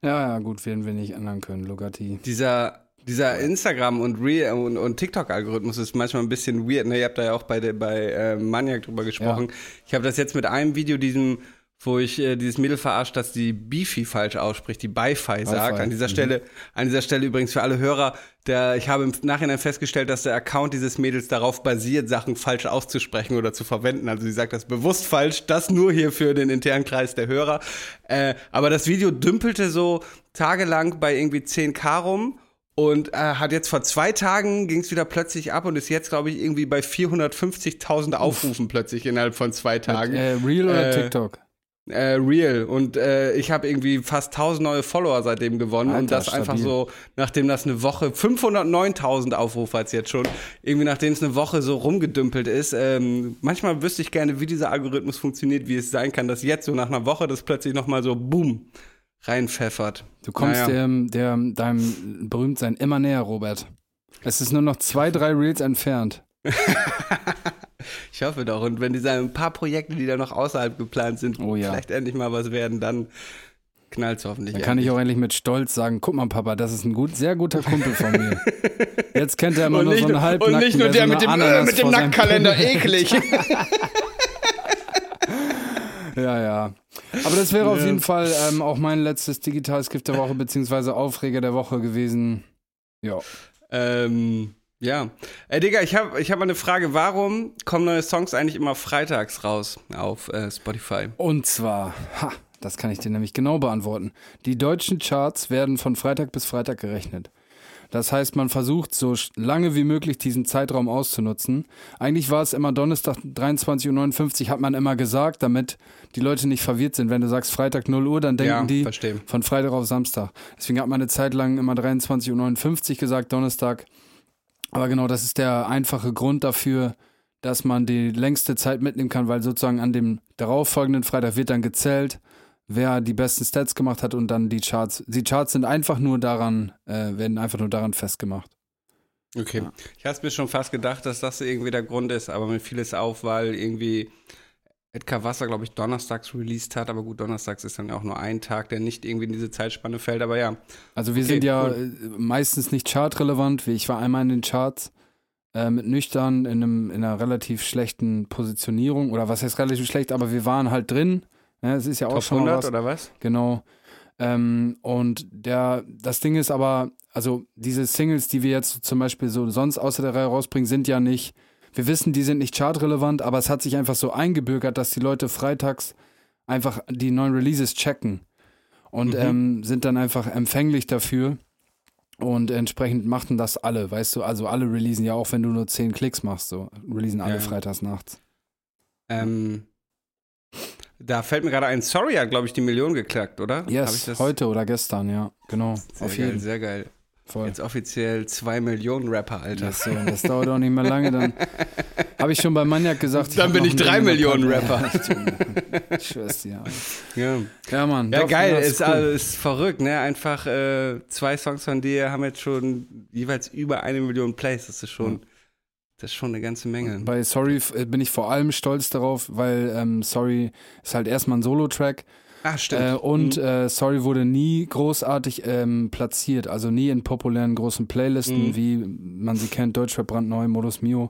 Ja, ja, gut, werden wir nicht ändern können, Lugatti. Dieser, dieser Instagram- und, Re und, und TikTok-Algorithmus ist manchmal ein bisschen weird. Ne? Ihr habt da ja auch bei, der, bei äh, Maniac drüber gesprochen. Ich habe das jetzt mit einem Video, diesem, wo ich äh, dieses Mädel verarscht, dass die Beefy falsch ausspricht, die Bi-Fi sagt. An dieser mhm. Stelle, an dieser Stelle übrigens für alle Hörer, der, ich habe im Nachhinein festgestellt, dass der Account dieses Mädels darauf basiert, Sachen falsch auszusprechen oder zu verwenden. Also sie sagt das bewusst falsch, das nur hier für den internen Kreis der Hörer. Äh, aber das Video dümpelte so tagelang bei irgendwie 10k rum und äh, hat jetzt vor zwei Tagen ging es wieder plötzlich ab und ist jetzt, glaube ich, irgendwie bei 450.000 Aufrufen plötzlich innerhalb von zwei Tagen. Äh, Real oder Äh, TikTok? Äh, real. Und äh, ich habe irgendwie fast 1000 neue Follower seitdem gewonnen. und Alter, das einfach stabil. so, nachdem das eine Woche, 509.000 Aufrufe hat jetzt schon, irgendwie nachdem es eine Woche so rumgedümpelt ist. Ähm, manchmal wüsste ich gerne, wie dieser Algorithmus funktioniert, wie es sein kann, dass jetzt so nach einer Woche das plötzlich nochmal so boom reinpfeffert. Du kommst Naja. dem, der, deinem Berühmtsein immer näher, Robert. Es ist nur noch zwei, drei Reels entfernt. Ich hoffe doch. Und wenn diese ein paar Projekte, die da noch außerhalb geplant sind, Oh ja. vielleicht endlich mal was werden, dann knallt es hoffentlich. Dann kann ich endlich. auch endlich mit Stolz sagen, guck mal, Papa, das ist ein gut, sehr guter Kumpel von mir. Jetzt kennt er immer und nur so einen halbnackten, und nicht nur der so mit dem, äh, mit dem Pimmel- eklig. Ja, ja. Aber das wäre auf jeden Fall ähm, auch mein letztes digitales Gift der Woche, beziehungsweise Aufreger der Woche gewesen. Ja. ähm, ja. Ey, Digga, ich habe ich hab mal eine Frage. Warum kommen neue Songs eigentlich immer freitags raus auf äh, Spotify? Und zwar, ha, das kann ich dir nämlich genau beantworten. Die deutschen Charts werden von Freitag bis Freitag gerechnet. Das heißt, man versucht so lange wie möglich diesen Zeitraum auszunutzen. Eigentlich war es immer Donnerstag 23.59 Uhr, hat man immer gesagt, damit die Leute nicht verwirrt sind. Wenn du sagst Freitag 0 Uhr, dann denken Ja, die verstehe. von Freitag auf Samstag. Deswegen hat man eine Zeit lang immer 23.59 Uhr gesagt, Donnerstag. Aber genau, das ist der einfache Grund dafür, dass man die längste Zeit mitnehmen kann, weil sozusagen an dem darauffolgenden Freitag wird dann gezählt, wer die besten Stats gemacht hat und dann die Charts. Die Charts sind einfach nur daran, äh, werden einfach nur daran festgemacht. Okay. Ich hatte mir schon fast gedacht, dass das irgendwie der Grund ist, aber mir fiel es auf, weil irgendwie Edgar Wasser, glaube ich, donnerstags released hat, aber gut, donnerstags ist dann auch nur ein Tag, der nicht irgendwie in diese Zeitspanne fällt, aber ja. Also wir Okay, sind ja cool. äh, meistens nicht chartrelevant. Ich war einmal in den Charts äh, mit nüchtern in, einem, in einer relativ schlechten Positionierung. Oder was heißt relativ schlecht, aber wir waren halt drin. Ja, es ist ja auch Top schon mal 100 was. oder was? Genau. Ähm, und der, das Ding ist aber, also diese Singles, die wir jetzt zum Beispiel so sonst außer der Reihe rausbringen, sind ja nicht, wir wissen, die sind nicht chartrelevant, aber es hat sich einfach so eingebürgert, dass die Leute freitags einfach die neuen Releases checken und Mhm. ähm, sind dann einfach empfänglich dafür. Und entsprechend machten das alle, weißt du, also alle releasen ja auch, wenn du nur zehn Klicks machst, so releasen alle Ja. freitags nachts. Ähm, da fällt mir gerade ein, Sorry hat, glaube ich, die Million geknackt, oder? Ich Yes, das? heute oder gestern, ja, genau, Sehr auf geil, jeden sehr geil. Fall. Jetzt offiziell zwei Millionen Rapper, Alter. Das, das dauert auch nicht mehr lange, dann habe ich schon bei Maniac gesagt. Dann hab bin ich drei Millionen Rapper. Ich schwör's dir. Ja, Ja, Mann. ja doch, geil, ist, cool. also, ist verrückt, ne? Einfach äh, zwei Songs von dir haben jetzt schon jeweils über eine Million Plays. Das ist schon, das ist schon eine ganze Menge. Bei Sorry äh, bin ich vor allem stolz darauf, weil ähm, Sorry ist halt erstmal ein Solo-Track Ah, stimmt. äh, und äh, Sorry wurde nie großartig ähm, platziert, also nie in populären großen Playlisten, Mhm. wie man sie kennt, Deutschrap brandneu, Modus Mio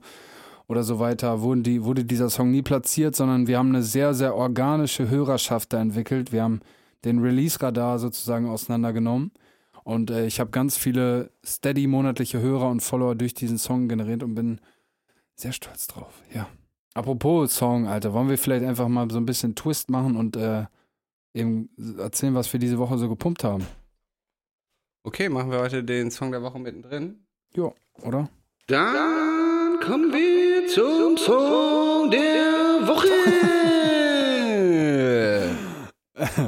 oder so weiter, wurden die, wurde dieser Song nie platziert, sondern wir haben eine sehr, sehr organische Hörerschaft da entwickelt. Wir haben den Release-Radar sozusagen auseinandergenommen und äh, ich habe ganz viele steady monatliche Hörer und Follower durch diesen Song generiert und bin sehr stolz drauf, ja. Apropos Song, Alter, wollen wir vielleicht einfach mal so ein bisschen Twist machen und äh, eben erzählen, was wir diese Woche so gepumpt haben? Okay, machen wir heute den Song der Woche mittendrin. Jo. oder? Dann kommen wir zum Song der Woche.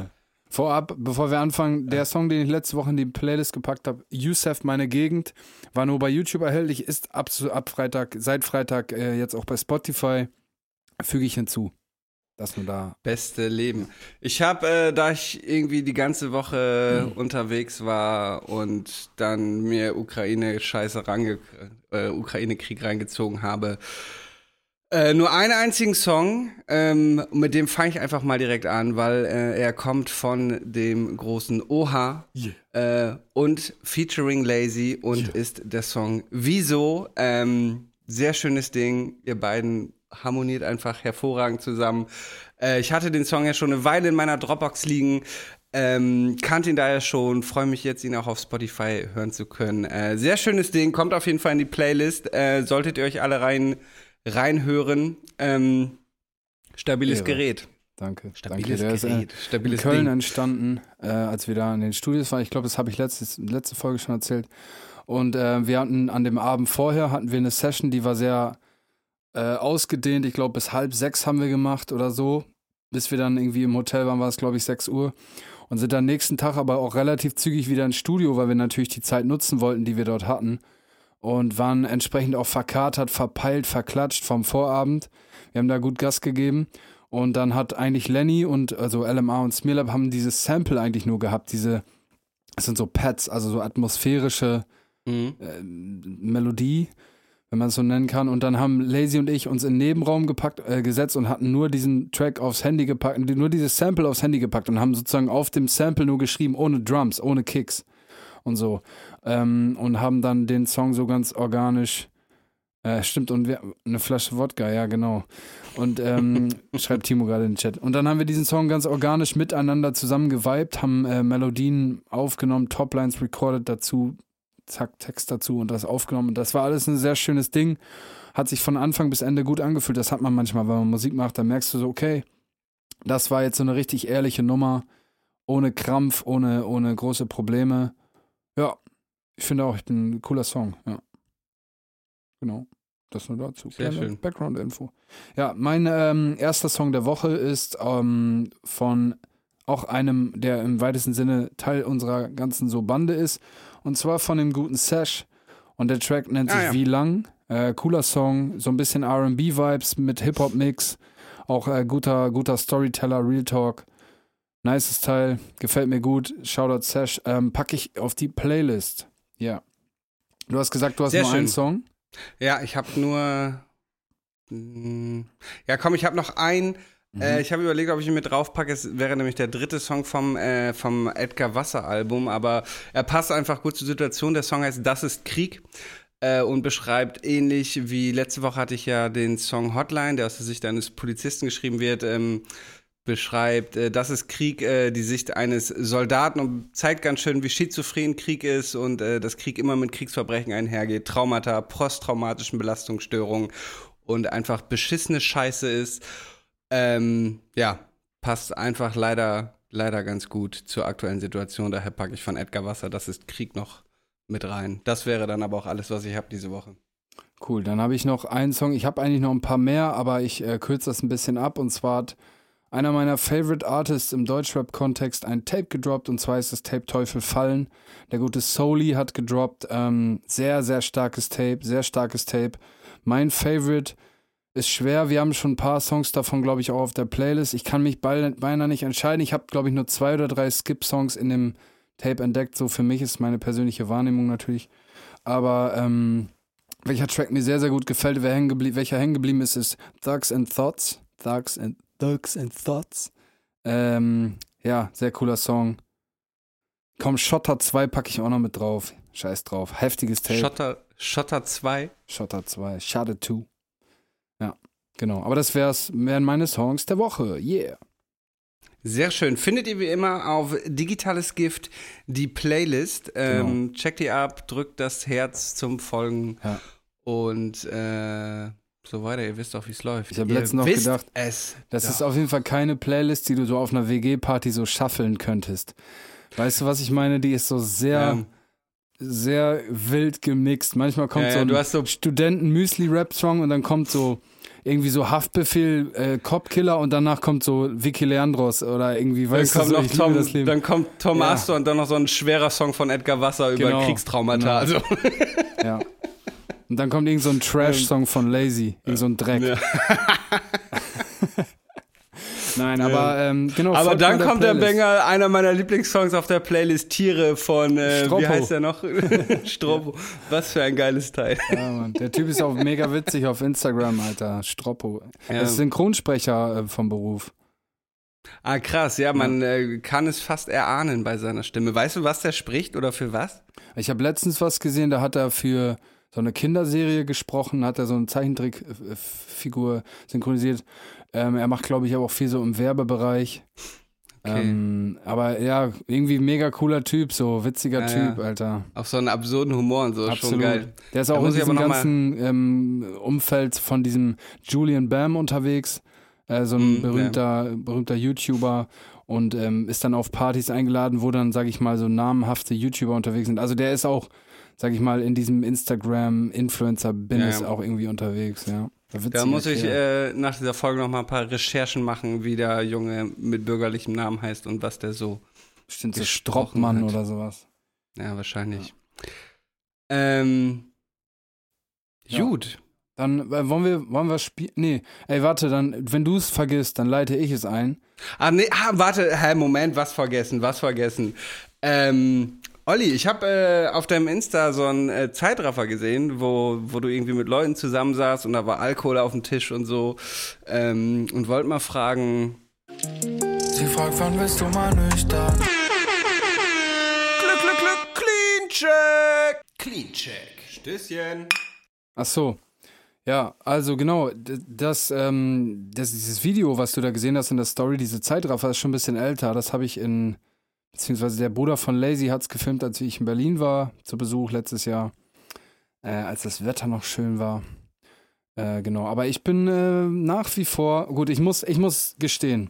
Vorab, bevor wir anfangen, der Song, den ich letzte Woche in die Playlist gepackt habe, Youssef, meine Gegend, war nur bei YouTube erhältlich, ist ab, ab Freitag, seit Freitag äh, jetzt auch bei Spotify, füge ich hinzu. Das nur da. Beste Leben. Ich habe, äh, da ich irgendwie die ganze Woche unterwegs war und dann mir Ukraine-Scheiße range, äh, Ukraine-Krieg reingezogen habe, äh, nur einen einzigen Song, ähm, mit dem fange ich einfach mal direkt an, weil äh, er kommt von dem großen Oha äh, und featuring Lazy und ist der Song Wieso. Ähm, sehr schönes Ding. Ihr beiden harmoniert einfach hervorragend zusammen. Äh, ich hatte den Song ja schon eine Weile in meiner Dropbox liegen. Ähm, kannte ihn daher schon, freue mich jetzt, ihn auch auf Spotify hören zu können. Äh, sehr schönes Ding, kommt auf jeden Fall in die Playlist. Äh, solltet ihr euch alle rein reinhören. Ähm, stabiles Ehre. Gerät. Danke. Stabiles Danke. Der ist, äh, Gerät. In Köln Ding. entstanden, äh, als wir da in den Studios waren. Ich glaube, das habe ich letztes, letzte Folge schon erzählt. Und äh, wir hatten an dem Abend vorher hatten wir eine Session, die war sehr äh, ausgedehnt. Ich glaube, bis halb sechs haben wir gemacht oder so. Bis wir dann irgendwie im Hotel waren, war es, glaube ich, sechs Uhr. Und sind dann nächsten Tag aber auch relativ zügig wieder ins Studio, weil wir natürlich die Zeit nutzen wollten, die wir dort hatten. Und waren entsprechend auch verkatert, verpeilt, verklatscht vom Vorabend. Wir haben da gut Gas gegeben. Und dann hat eigentlich Lenny und also LMA und Smearlab haben dieses Sample eigentlich nur gehabt, diese, das sind so Pads, also so atmosphärische Mhm. äh, Melodie, wenn man es so nennen kann. Und dann haben Lazy und ich uns in den Nebenraum gepackt, äh, gesetzt und hatten nur diesen Track aufs Handy gepackt, nur dieses Sample aufs Handy gepackt und haben sozusagen auf dem Sample nur geschrieben, ohne Drums, ohne Kicks und so. Ähm, und haben dann den Song so ganz organisch. Äh, stimmt, und wir, eine Flasche Wodka, ja, genau. Und ähm, schreibt Timo gerade in den Chat. Und dann haben wir diesen Song ganz organisch miteinander zusammen geweibt, haben äh, Melodien aufgenommen, Toplines recorded dazu, zack, Text dazu und das aufgenommen. Und das war alles ein sehr schönes Ding. Hat sich von Anfang bis Ende gut angefühlt. Das hat man manchmal, wenn man Musik macht, dann merkst du so, okay, das war jetzt so eine richtig ehrliche Nummer, ohne Krampf, ohne, ohne große Probleme. Ja, ich finde auch, ich bin ein cooler Song, ja. Genau. Das nur dazu. Sehr Kleine schön. Background-Info. Ja, mein ähm, erster Song der Woche ist ähm, von auch einem, der im weitesten Sinne Teil unserer ganzen so Bande ist. Und zwar von dem guten Sash. Und der Track nennt Ah, sich ja. Wie lang. Äh, cooler Song, so ein bisschen RB-Vibes mit Hip-Hop-Mix. Auch äh, guter, guter Storyteller, Real Talk. Nices Teil, gefällt mir gut. Shoutout Sash. Ähm, packe ich auf die Playlist. Ja. Du hast gesagt, du hast Sehr nur einen schön. Song. Ja, ich habe nur. Mm, Ja, komm, ich habe noch einen. Mhm. Äh, ich habe überlegt, ob ich ihn mit draufpacke. Es wäre nämlich der dritte Song vom, äh, vom Edgar Wasser Album, aber er passt einfach gut zur Situation. Der Song heißt Das ist Krieg äh, und beschreibt ähnlich wie letzte Woche hatte ich ja den Song Hotline, der aus der Sicht eines Polizisten geschrieben wird. Ähm, beschreibt, äh, das ist Krieg, äh, die Sicht eines Soldaten und zeigt ganz schön, wie schizophren Krieg ist und äh, dass Krieg immer mit Kriegsverbrechen einhergeht, Traumata, posttraumatischen Belastungsstörungen und einfach beschissene Scheiße ist. Ähm, ja, passt einfach leider, leider ganz gut zur aktuellen Situation. Daher packe ich von Edgar Wasser, das ist Krieg noch mit rein. Das wäre dann aber auch alles, was ich habe diese Woche. Cool, dann habe ich noch einen Song. Ich habe eigentlich noch ein paar mehr, aber ich äh, kürze das ein bisschen ab. Und zwar hat einer meiner Favorite Artists im Deutschrap-Kontext ein Tape gedroppt. Und zwar ist das Tape Teufel fallen. Der gute Soli hat gedroppt. Ähm, sehr, sehr starkes Tape, sehr starkes Tape. Mein Favorite ist schwer. Wir haben schon ein paar Songs davon, glaube ich, auch auf der Playlist. Ich kann mich beinahe nicht entscheiden. Ich habe, glaube ich, nur zwei oder drei Skip-Songs in dem Tape entdeckt. So für mich ist meine persönliche Wahrnehmung natürlich. Aber ähm, welcher Track mir sehr, sehr gut gefällt, wer hängen welcher hängen geblieben ist, ist Thugs and Thoughts. Thugs and, Thugs and Thoughts. Ähm, ja, sehr cooler Song. Komm, Schotter 2 packe ich auch noch mit drauf. Scheiß drauf. Heftiges Tape. Schotter, Schotter 2. Schotter 2. Schade 2. Ja, genau. Aber das wär's, wären meine Songs der Woche. Yeah. Sehr schön. Findet ihr wie immer auf Digitales Gift die Playlist. Ähm, Checkt die ab, drückt das Herz zum Folgen Ja. und äh, so weiter. Ihr wisst auch, wie es läuft. Ich hab Ihr letztens noch gedacht, es. Das Ja. ist auf jeden Fall keine Playlist, die du so auf einer WG-Party so shuffeln könntest. Weißt du, was ich meine? Die ist so sehr. Ähm, sehr wild gemixt. Manchmal kommt Ja, so ja, ein hast so- Studenten-Müsli-Rap-Song und dann kommt so irgendwie so Haftbefehl, äh, Cop-Killer und danach kommt so Vicky Leandros oder irgendwie, Dann weißt du, kommt, so, noch Tom, dann kommt Tom Ja. Astor und dann noch so ein schwerer Song von Edgar Wasser über Genau. Kriegstraumata. Also, Ja. Und dann kommt irgend so ein Trash-Song von Lazy, irgend so ein Dreck. Ja. Nein, aber ähm, genau. aber dann kommt der. Banger, einer meiner Lieblingssongs auf der Playlist Tiere von, äh, wie Stroppo. heißt der noch? Strobo. Was für ein geiles Teil. Ja, Mann. Der Typ ist auch mega witzig auf Instagram, Alter. Stroppo. Ja. Er ist Synchronsprecher äh, vom Beruf. Ah, krass, ja, man äh, kann es fast erahnen bei seiner Stimme. Weißt du, was der spricht oder für was? Ich habe letztens was gesehen, da hat er für so eine Kinderserie gesprochen, hat er so eine Zeichentrickfigur synchronisiert. Ähm, er macht, glaube ich, aber auch viel so im Werbebereich. Okay. Ähm, aber ja, irgendwie mega cooler Typ, so witziger Ja, Typ, ja. Alter. Auf so einen absurden Humor und so, ist schon Absolut. geil. Der ist Da auch in diesem ganzen ähm, Umfeld von diesem Julian Bam unterwegs, äh, so ein Mm, berühmter, berühmter YouTuber und ähm, ist dann auf Partys eingeladen, wo dann, sag ich mal, so namhafte YouTuber unterwegs sind. Also der ist auch, sag ich mal, in diesem Instagram-Influencer-Business Ja, ja. auch irgendwie unterwegs, ja. Witziger Da muss ich äh, nach dieser Folge noch mal ein paar Recherchen machen, wie der Junge mit bürgerlichem Namen heißt und was der so. Bestimmt so Stroppmann hat. oder sowas. Ja, wahrscheinlich. Ähm. Ja. Gut. Dann äh, wollen wir, wollen wir spielen. Nee, ey, warte, dann, wenn du es vergisst, dann leite ich es ein. Ah, nee, ah, warte, hä, Moment, was vergessen, was vergessen. Ähm, Olli, ich habe äh, auf deinem Insta so einen äh, Zeitraffer gesehen, wo, wo du irgendwie mit Leuten zusammensaßt und da war Alkohol auf dem Tisch und so. Ähm, und wollte mal fragen. Sie fragt, wann bist du mal nüchtern? Glück, Glück, Glück, Clean Check! Clean Check. Stößchen. Ach so. Ja, also genau, das, ähm, das, dieses Video, was du da gesehen hast in der Story, diese Zeitraffer ist schon ein bisschen älter. Das habe ich in, beziehungsweise der Bruder von Lazy hat es gefilmt, als ich in Berlin war, zu Besuch letztes Jahr, äh, als das Wetter noch schön war. Äh, genau, aber ich bin äh, nach wie vor, gut, ich muss, ich muss gestehen,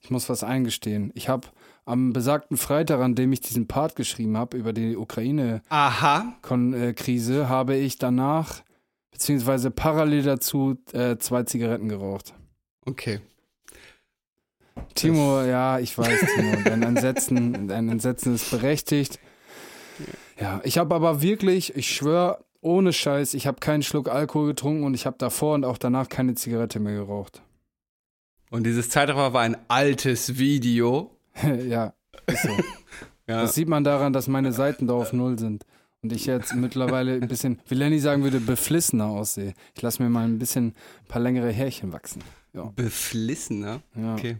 ich muss was eingestehen. Ich habe am besagten Freitag, an dem ich diesen Part geschrieben habe über die Ukraine, Aha. Kon äh, habe ich danach, beziehungsweise parallel dazu, äh, zwei Zigaretten geraucht. Okay. Timo, ja, ich weiß, Timo, dein Entsetzen, dein Entsetzen ist berechtigt. Ja, ich habe aber wirklich, ich schwöre, ohne Scheiß, ich habe keinen Schluck Alkohol getrunken und ich habe davor und auch danach keine Zigarette mehr geraucht. Und dieses Zeitraffer war ein altes Video. ja, ist so. Ja. Das sieht man daran, dass meine Seiten da auf Null sind. Und ich jetzt mittlerweile ein bisschen, wie Lenny sagen würde, beflissener aussehe. Ich lasse mir mal ein bisschen ein paar längere Härchen wachsen. Ja. Beflissener. ja. Okay.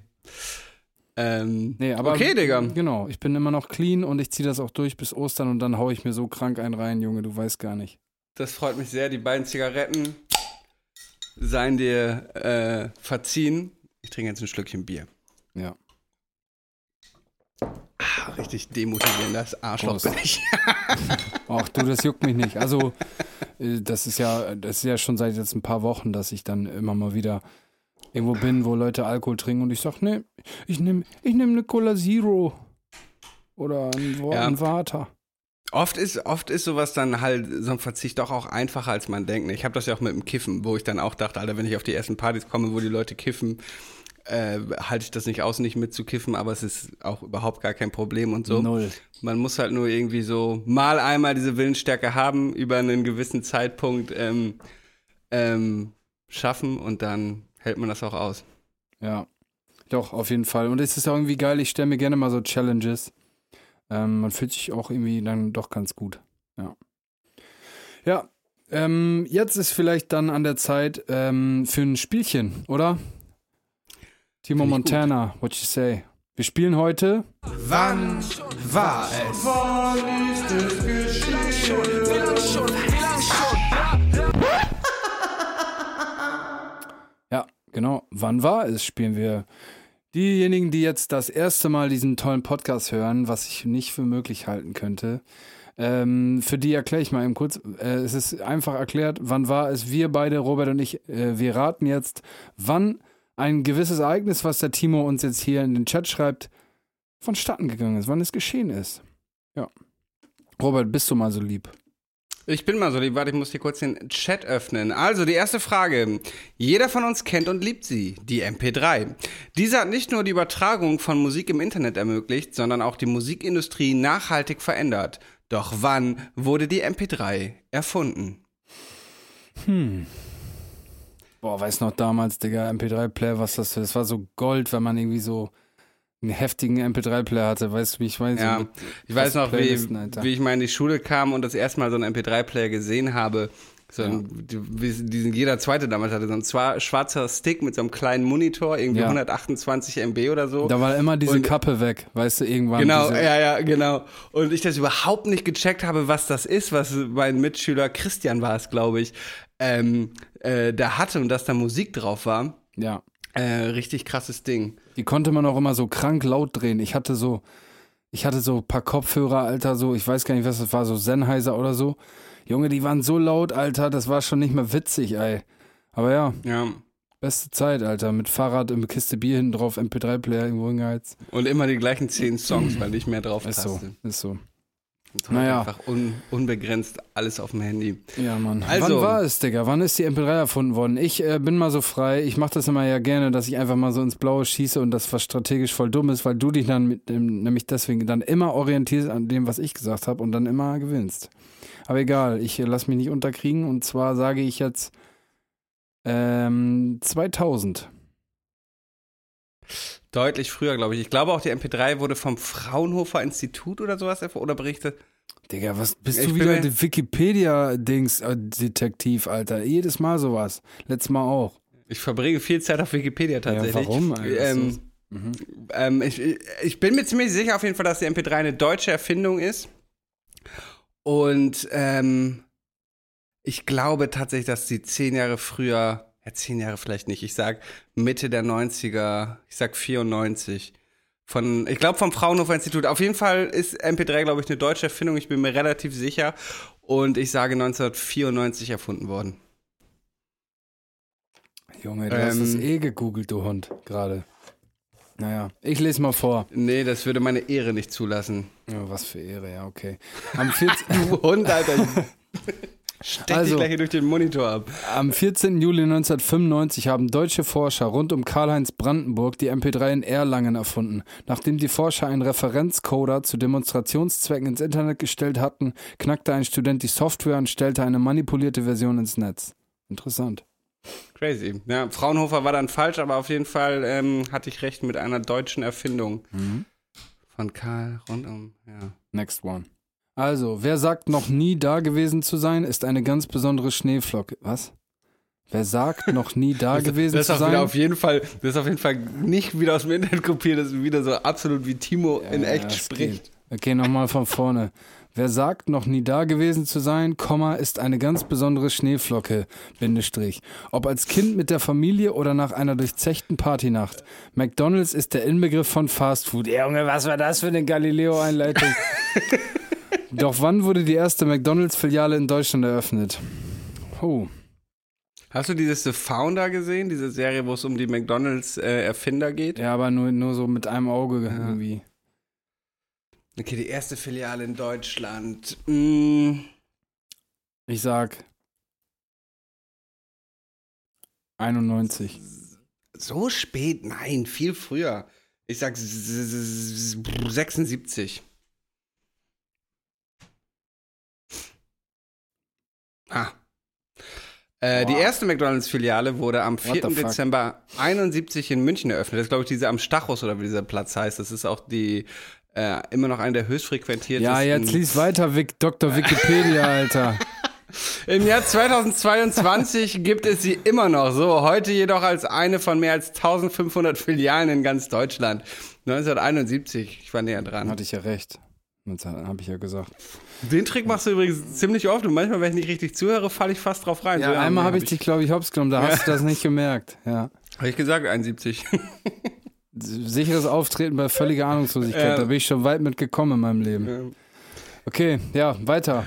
Ähm, Nee, aber okay, Digga. Genau, ich bin immer noch clean und ich ziehe das auch durch bis Ostern und dann hau ich mir so krank einen rein, Junge, du weißt gar nicht. Das freut mich sehr. Die beiden Zigaretten seien dir äh, verziehen. Ich trinke jetzt ein Schlückchen Bier. Ja. Ah, richtig demotivierendes Arschloch Prost. bin ich. Ach du, das juckt mich nicht. Also, äh, das ist ja, das ist ja schon seit jetzt ein paar Wochen, dass ich dann immer mal wieder irgendwo bin, wo Leute Alkohol trinken und ich sag, nee, ich nehme ich nehm eine Cola Zero. Oder ein, Ja. ein Water. Oft ist, oft ist sowas dann halt, so ein Verzicht doch auch einfacher, als man denkt. Ich habe das ja auch mit dem Kiffen, wo ich dann auch dachte, Alter, wenn ich auf die ersten Partys komme, wo die Leute kiffen, äh, halte ich das nicht aus, nicht mitzukiffen, aber es ist auch überhaupt gar kein Problem und so. Null. Man muss halt nur irgendwie so mal einmal diese Willensstärke haben, über einen gewissen Zeitpunkt ähm, ähm, schaffen und dann hält man das auch aus. Ja. Doch, auf jeden Fall. Und es ist auch irgendwie geil, ich stelle mir gerne mal so Challenges. Ähm, man fühlt sich auch irgendwie dann doch ganz gut. Ja. Ja. Ähm, jetzt ist vielleicht dann an der Zeit ähm, für ein Spielchen, oder? Timo Montana, what you say? Wir spielen heute. Wann war es? Ja, genau. Wann war es? Spielen wir. Diejenigen, die jetzt das erste Mal diesen tollen Podcast hören, was ich nicht für möglich halten könnte, ähm, für die erkläre ich mal eben kurz. Äh, es ist einfach erklärt, wann war es? Wir beide, Robert und ich, äh, wir raten jetzt, wann ein gewisses Ereignis, was der Timo uns jetzt hier in den Chat schreibt, vonstatten gegangen ist, wann es geschehen ist. Ja. Robert, bist du mal so lieb? Ich bin mal so lieb, warte, ich muss hier kurz den Chat öffnen. Also, die erste Frage. Jeder von uns kennt und liebt sie, die MP3. Diese hat nicht nur die Übertragung von Musik im Internet ermöglicht, sondern auch die Musikindustrie nachhaltig verändert. Doch wann wurde die MP3 erfunden? Boah, weiß noch damals, Digga, MP3-Player, was das Das war so Gold, wenn man irgendwie so einen heftigen MP3-Player hatte. Weißt du, wie ich meine? So Ja, mit ich weiß noch, wie, wie ich mal in die Schule kam und das erste Mal so einen MP3-Player gesehen habe. So ein, die- wie- diesen jeder zweite damals hatte, so ein schwarzer Stick mit so einem kleinen Monitor, irgendwie Ja. 128 MB oder so. Da war immer diese Und- Kappe weg, weißt du, irgendwann. Genau, diese, ja, ja, genau. Und ich das überhaupt nicht gecheckt habe, was das ist, was mein Mitschüler Christian war es, glaube ich, ähm, äh, da hatte und dass da Musik drauf war. ja. Äh, richtig krasses Ding. Die konnte man auch immer so krank laut drehen. Ich hatte so, ich hatte so ein paar Kopfhörer, Alter, so, ich weiß gar nicht, was das war, so Sennheiser oder so. Junge, die waren so laut, Alter, das war schon nicht mehr witzig, ey. Aber ja, Ja. beste Zeit, Alter. Mit Fahrrad und mit Kiste Bier hinten drauf, MP3-Player irgendwo hingeheizt. Und immer die gleichen zehn Songs, weil nicht mehr drauf Ist so, ist so. Heute Naja. Einfach un, unbegrenzt alles auf dem Handy. Ja, Mann. Also- Wann war es, Digga? Wann ist die MP3 erfunden worden? Ich äh, bin mal so frei. Ich mache das immer ja gerne, dass ich einfach mal so ins Blaue schieße und das was strategisch voll dumm ist, weil du dich dann mit dem, nämlich deswegen dann immer orientierst an dem, was ich gesagt habe und dann immer gewinnst. Aber egal, ich äh, lass mich nicht unterkriegen und zwar sage ich jetzt ähm, 2000. Deutlich früher, glaube ich. Ich glaube auch, die MP3 wurde vom Fraunhofer Institut oder sowas oder berichtet. Digga, was bist Ich du wieder der Wikipedia-Dings-Detektiv, Alter? Jedes Mal sowas. Letztes Mal auch. Ich verbringe viel Zeit auf Wikipedia tatsächlich. Ja, warum? Alter? Ähm, Mhm. ähm, ich, ich bin mir ziemlich sicher auf jeden Fall, dass die MP3 eine deutsche Erfindung ist. Und ähm, ich glaube tatsächlich, dass sie zehn Jahre früher, ja zehn Jahre vielleicht nicht, ich sag Mitte der 90er, ich sag 94. Von, ich glaube vom Fraunhofer Institut. Auf jeden Fall ist MP3, glaube ich, eine deutsche Erfindung. Ich bin mir relativ sicher. Und ich sage 1994 erfunden worden. Junge, du hast Ähm, das eh gegoogelt, du Hund, gerade. Naja, ich lese mal vor. Nee, das würde meine Ehre nicht zulassen. Ja, was für Ehre, ja, okay. Am 14. Du Hund, Alter. Steck dich Also- gleich hier durch den Monitor ab. Am 14. Juli 1995 haben deutsche Forscher rund um Karl-Heinz Brandenburg die MP3 in Erlangen erfunden. Nachdem die Forscher einen Referenzcoder zu Demonstrationszwecken ins Internet gestellt hatten, knackte ein Student die Software und stellte eine manipulierte Version ins Netz. Interessant. Crazy. Ja, Fraunhofer war dann falsch, aber auf jeden Fall ähm, hatte ich recht mit einer deutschen Erfindung. Von Karl rundum, ja. Next one. Also, wer sagt, noch nie da gewesen zu sein, ist eine ganz besondere Schneeflocke. Was? Wer sagt, noch nie da gewesen Das zu sein? auf jeden Fall, das ist auf jeden Fall nicht wieder aus dem Internet kopiert, das ist wieder so absolut wie Timo in Ja, echt es spricht. geht. Okay, nochmal von vorne. Wer sagt, noch nie da gewesen zu sein, Komma, ist eine ganz besondere Schneeflocke, Bindestrich. Ob als Kind mit der Familie oder nach einer durchzechten Partynacht. McDonalds ist der Inbegriff von Fastfood. Ja, Junge, was war das für eine Galileo-Einleitung? Doch wann wurde die erste McDonalds-Filiale in Deutschland eröffnet? Oh, Hast du dieses The Founder gesehen, diese Serie, wo es um die McDonalds-Erfinder geht? ja, aber nur, nur so mit einem Auge irgendwie. Okay, die erste Filiale in Deutschland. Mm, Ich sag 91. so spät? Nein, viel früher. Ich sag s- s- s- 76. Ah. Äh, die erste McDonalds-Filiale wurde am 4. the fuck? Dezember 71 in München eröffnet. Das ist, glaube ich, diese am Stachus oder wie dieser Platz heißt. Das ist auch die äh, immer noch eine der höchst frequentiertesten. Ja, jetzt lies weiter, Vic, Dr. Wikipedia, Alter. Im Jahr 2022 gibt es sie immer noch so. Heute jedoch als eine von mehr als 1500 Filialen in ganz Deutschland. 1971, ich war näher dran. Hatte ich ja recht. Habe ich ja gesagt. Den Trick machst du übrigens ziemlich oft und manchmal, wenn ich nicht richtig zuhöre, falle ich fast drauf rein. Ja, So, einmal habe ich dich, glaube ich, hops genommen. Da hast du das nicht gemerkt. Ja. Habe ich gesagt, 71. Sicheres Auftreten bei völliger Ahnungslosigkeit. Ja. Da bin ich schon weit mitgekommen in meinem Leben. Okay, ja, weiter.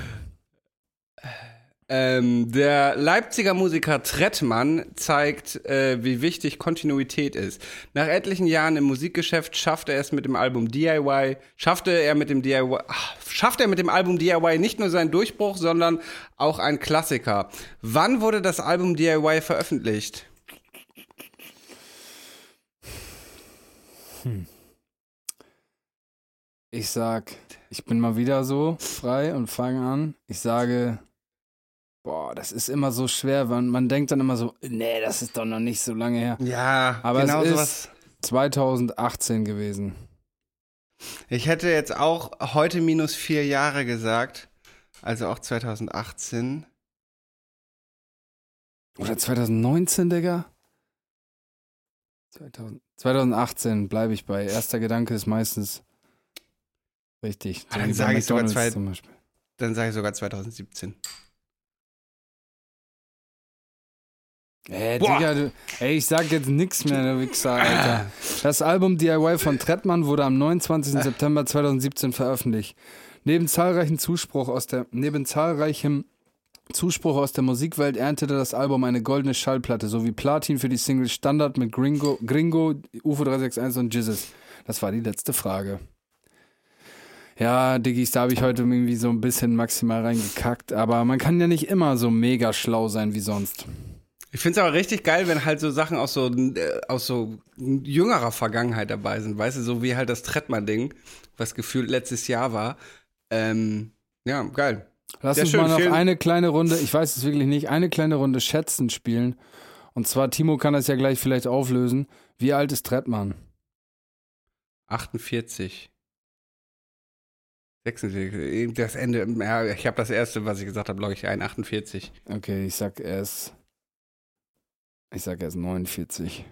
Ähm, der Leipziger Musiker Trettmann zeigt, äh, wie wichtig Kontinuität ist. Nach etlichen Jahren im Musikgeschäft schaffte er es mit dem Album DIY, schaffte er mit dem DIY, ach, schaffte er mit dem Album DIY nicht nur seinen Durchbruch, sondern auch ein Klassiker. Wann wurde das Album DIY veröffentlicht? Ich sag, ich bin mal wieder so frei und fange an. Ich sage, boah, das ist immer so schwer, weil man denkt dann immer so, nee, das ist doch noch nicht so lange her. Ja, Aber genau es ist sowas. 2018 gewesen. Ich hätte jetzt auch heute minus vier Jahre gesagt, also auch 2018. Oder 2019, Digga? 2000, 2018 bleibe ich bei. Erster Gedanke ist meistens richtig. Ah, dann wie bei sag ich sogar zwei-. Dann sage ich sogar 2017. Ey. Digga, du, ey, ich sag jetzt nix mehr, der Wichser, Alter. Das Album DIY von Trettmann wurde am 29. September 2017 veröffentlicht. Neben zahlreichen Zuspruch aus der, neben zahlreichem Zuspruch aus der Musikwelt erntete das Album eine goldene Schallplatte sowie Platin für die Single Standard mit Gringo, Gringo UFO 361 und Jizzes. Das war die letzte Frage. Ja, Diggis, da habe ich heute irgendwie so ein bisschen maximal reingekackt, aber man kann ja nicht immer so mega schlau sein wie sonst. Ich finde es aber richtig geil, wenn halt so Sachen aus so, äh, aus so jüngerer Vergangenheit dabei sind, weißt du, so wie halt das Trettmann-Ding, was gefühlt letztes Jahr war. Ähm, ja, geil. Lass Sehr uns schön, mal noch vielen- eine kleine Runde, ich weiß es wirklich nicht, eine kleine Runde Schätzen spielen. Und zwar, Timo kann das ja gleich vielleicht auflösen. Wie alt ist Trettmann? 48. 46. Das Ende, ja, ich habe das erste, was ich gesagt habe, glaube ich, ein 48. Okay, ich sag er ist. Ich sag er ist 49.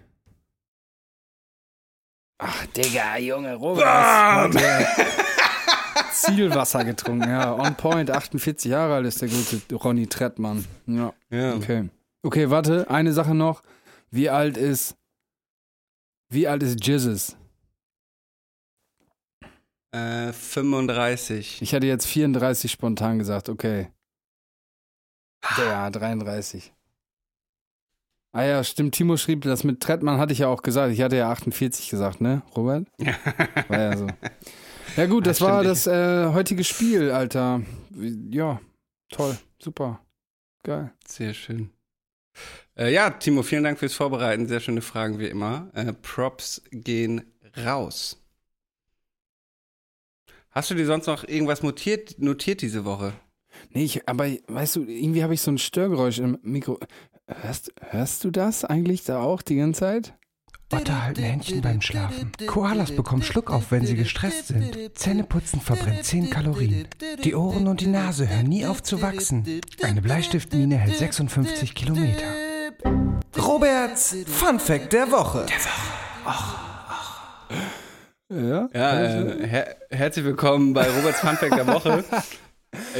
Ach, Digga, Junge, Robert. Bam! Zielwasser getrunken, ja. On point, 48 Jahre alt ist der gute Ronny Trettmann. Ja, Ja. okay. Okay, warte, eine Sache noch. Wie alt ist. Wie alt ist Jizzes? Äh, 35. Ich hätte jetzt 34 spontan gesagt, okay. Ja, 33. Ah ja, stimmt. Timo schrieb, das mit Trettmann hatte ich ja auch gesagt. Ich hatte ja 48 gesagt, ne, Robert? War ja so. Ja gut, das Ja, war das äh, heutige Spiel, Alter. Ja, toll, super, geil. Sehr schön. Äh, ja, Timo, vielen Dank fürs Vorbereiten. Sehr schöne Fragen wie immer. Äh, Props gehen raus. Hast du dir sonst noch irgendwas notiert, notiert diese Woche? Nee, ich, aber weißt du, irgendwie habe ich so ein Störgeräusch im Mikro. Hörst, hörst du das eigentlich da auch die ganze Zeit? Otter halten Händchen beim Schlafen. Koalas bekommen Schluckauf, wenn sie gestresst sind. Zähneputzen verbrennt 10 Kalorien. Die Ohren und die Nase hören nie auf zu wachsen. Eine Bleistiftmine hält 56 Kilometer. Roberts Fun Fact der Woche. Ja. Ja, äh, her herzlich willkommen bei Roberts Funfact der Woche.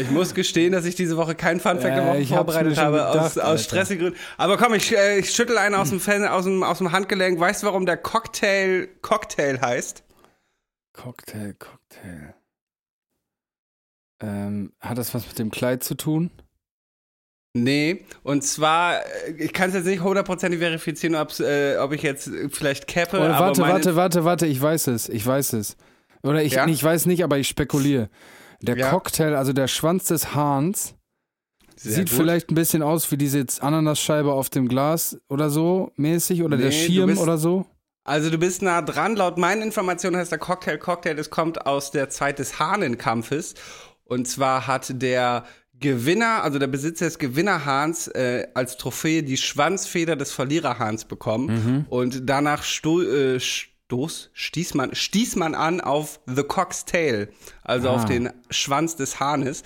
Ich muss gestehen, dass ich diese Woche keinen Funfact der Woche mir vorbereitet habe, aus, gedacht, aus Alter. stressigen Gründen. Aber komm, ich, äh, ich schüttel einen aus dem, Fan, aus, dem, aus dem Handgelenk. Weißt du, warum der Cocktail Cocktail heißt? Cocktail, Cocktail. Ähm, hat das was mit dem Kleid zu tun? Nee, und zwar, äh, ich kann es jetzt nicht hundertprozentig verifizieren, äh, ob ich jetzt äh, vielleicht cappe. Oder warte, warte, warte, warte, ich weiß es, ich weiß es. Oder ich, Ja? ich weiß nicht, aber ich spekuliere. Der Ja. Cocktail, also der Schwanz des Hahns, Sehr sieht gut. vielleicht ein bisschen aus wie diese Ananasscheibe auf dem Glas oder so mäßig oder der Nee, du Schirm bist- oder so. Also du bist nah dran. Laut meinen Informationen heißt der Cocktail Cocktail. Das kommt aus der Zeit des Hahnenkampfes. Und zwar hat der Gewinner, also der Besitzer des Gewinnerhahns, äh, als Trophäe die Schwanzfeder des Verliererhahns bekommen. Und danach sto äh, stoß, stieß, man, stieß man an auf The Cock's Tail, also auf den Schwanz des Hahnes.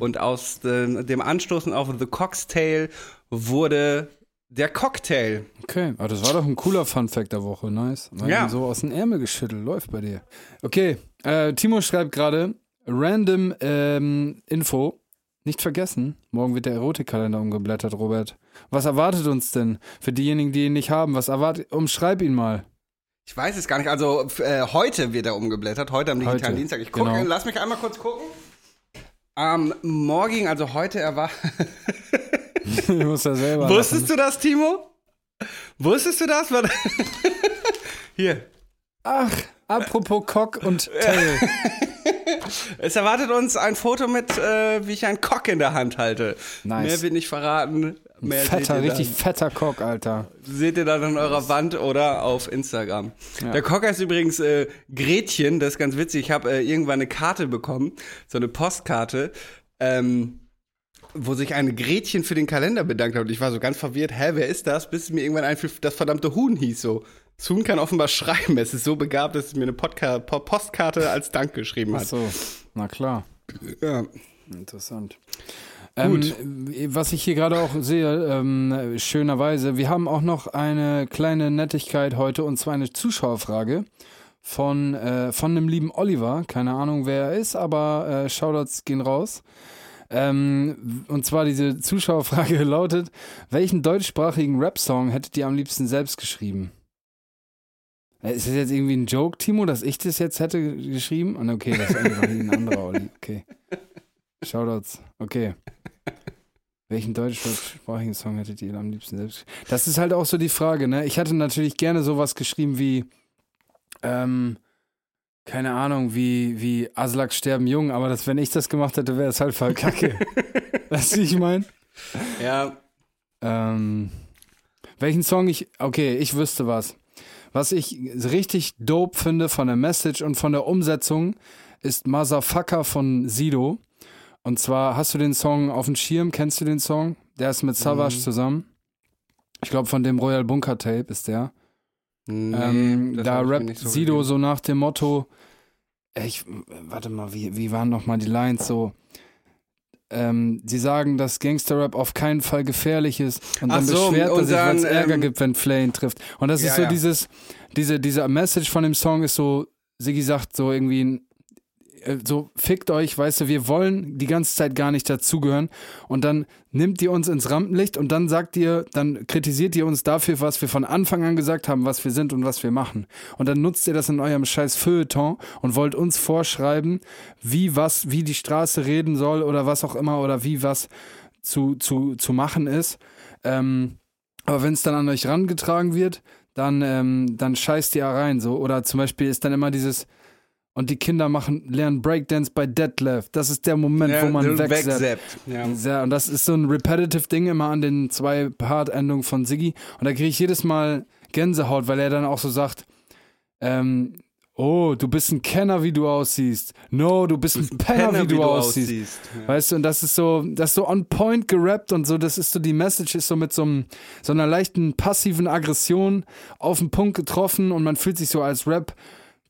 Und aus dem, dem Anstoßen auf The Cock's Tail wurde der Cocktail. Okay, aber das war doch ein cooler Funfact der Woche, nice. Mal Ja. So aus dem Ärmel geschüttelt, läuft bei dir. Okay, äh, Timo schreibt gerade, random ähm, Info. Nicht vergessen, morgen wird der Erotikkalender umgeblättert, Robert. Was erwartet uns denn für diejenigen, die ihn nicht haben? Was erwartet, umschreib ihn mal. Ich weiß es gar nicht. Also äh, heute wird er umgeblättert, heute am digitalen Heute, Dienstag. Ich gucke, genau. lass mich einmal kurz gucken. Am morgigen, also heute erwacht. du musst ja selber. Wusstest du das, Timo? Wusstest du das? Hier. Ach, apropos Cock und Tail. Es erwartet uns ein Foto mit, äh, wie ich einen Cock in der Hand halte. Nice. Mehr wird nicht verraten. Mehr Fetter, richtig dann. fetter Cock, Alter. Seht ihr dann an eurer Wand oder auf Instagram. Ja. Der Cock heißt übrigens äh, Gretchen, das ist ganz witzig. Ich habe äh, irgendwann eine Karte bekommen, so eine Postkarte, ähm, wo sich eine Gretchen für den Kalender bedankt hat. Und ich war so ganz verwirrt, hä, wer ist das? Bis es mir irgendwann einfiel, das verdammte Huhn hieß so. Das Huhn kann offenbar schreiben. Es ist so begabt, dass es mir eine Podka Po- Postkarte als Dank geschrieben Ach hat. so, na klar. Ja. Interessant. Ähm, was ich hier gerade auch sehe, ähm, schönerweise, wir haben auch noch eine kleine Nettigkeit heute und zwar eine Zuschauerfrage von, äh, von einem lieben Oliver. Keine Ahnung, wer er ist, aber äh, Shoutouts gehen raus. Ähm, und zwar diese Zuschauerfrage lautet: Welchen deutschsprachigen Rap-Song hättet ihr am liebsten selbst geschrieben? Äh, Ist das jetzt irgendwie ein Joke, Timo, dass ich das jetzt hätte geschrieben? Okay, das ist einfach ein anderer Olli. Okay. Shoutouts. Okay. Welchen deutschsprachigen Song hättet ihr am liebsten selbst geschrieben? Das ist halt auch so die Frage, ne? Ich hatte natürlich gerne sowas geschrieben wie, ähm, keine Ahnung, wie, wie Aslak sterben jung, aber das, wenn ich das gemacht hätte, wäre es halt voll kacke. weißt du, wie ich meine? ja, Ähm, welchen Song ich, okay, ich wüsste was. Was ich richtig dope finde von der Message und von der Umsetzung ist Motherfucker von Sido. Und zwar hast du den Song auf dem Schirm, kennst du den Song? Der ist mit Savage zusammen. Ich glaube, von dem Royal Bunker Tape ist der. nee, ähm, da rappt so Sido gegeben. so nach dem Motto, ich, warte mal, wie, wie waren noch mal die Lines so? Ähm, sie sagen, dass Gangsterrap auf keinen Fall gefährlich ist und Ach dann so, beschwert er sich, weil es Ärger ähm, gibt, wenn Flay ihn trifft. Und das Ja, ist so ja. dieses, diese, dieser Message von dem Song ist so, Siggi sagt so irgendwie, ein- so fickt euch, weißt du, wir wollen die ganze Zeit gar nicht dazugehören und dann nimmt ihr uns ins Rampenlicht und dann sagt ihr, dann kritisiert ihr uns dafür, was wir von Anfang an gesagt haben, was wir sind und was wir machen. Und dann nutzt ihr das in eurem scheiß Feuilleton und wollt uns vorschreiben, wie was, wie die Straße reden soll oder was auch immer oder wie was zu, zu, zu machen ist. Ähm, aber wenn es dann an euch rangetragen wird, dann, ähm, dann scheißt ihr rein. So. Oder zum Beispiel ist dann immer dieses, und die Kinder machen, lernen Breakdance bei Deadlift. Das ist der Moment, Ja, wo man wegzappt. Ja. Und das ist so ein repetitive Ding immer an den zwei Part-Endungen von Siggi. Und da kriege ich jedes Mal Gänsehaut, weil er dann auch so sagt, ähm, oh, du bist ein Kenner, wie du aussiehst. No, du bist ein Penner, wie, du, aussiehst. Ja. Weißt du, und das ist so, das ist so on point gerappt und so, das ist so, die Message ist so mit so, einem, so einer leichten passiven Aggression auf den Punkt getroffen und man fühlt sich so als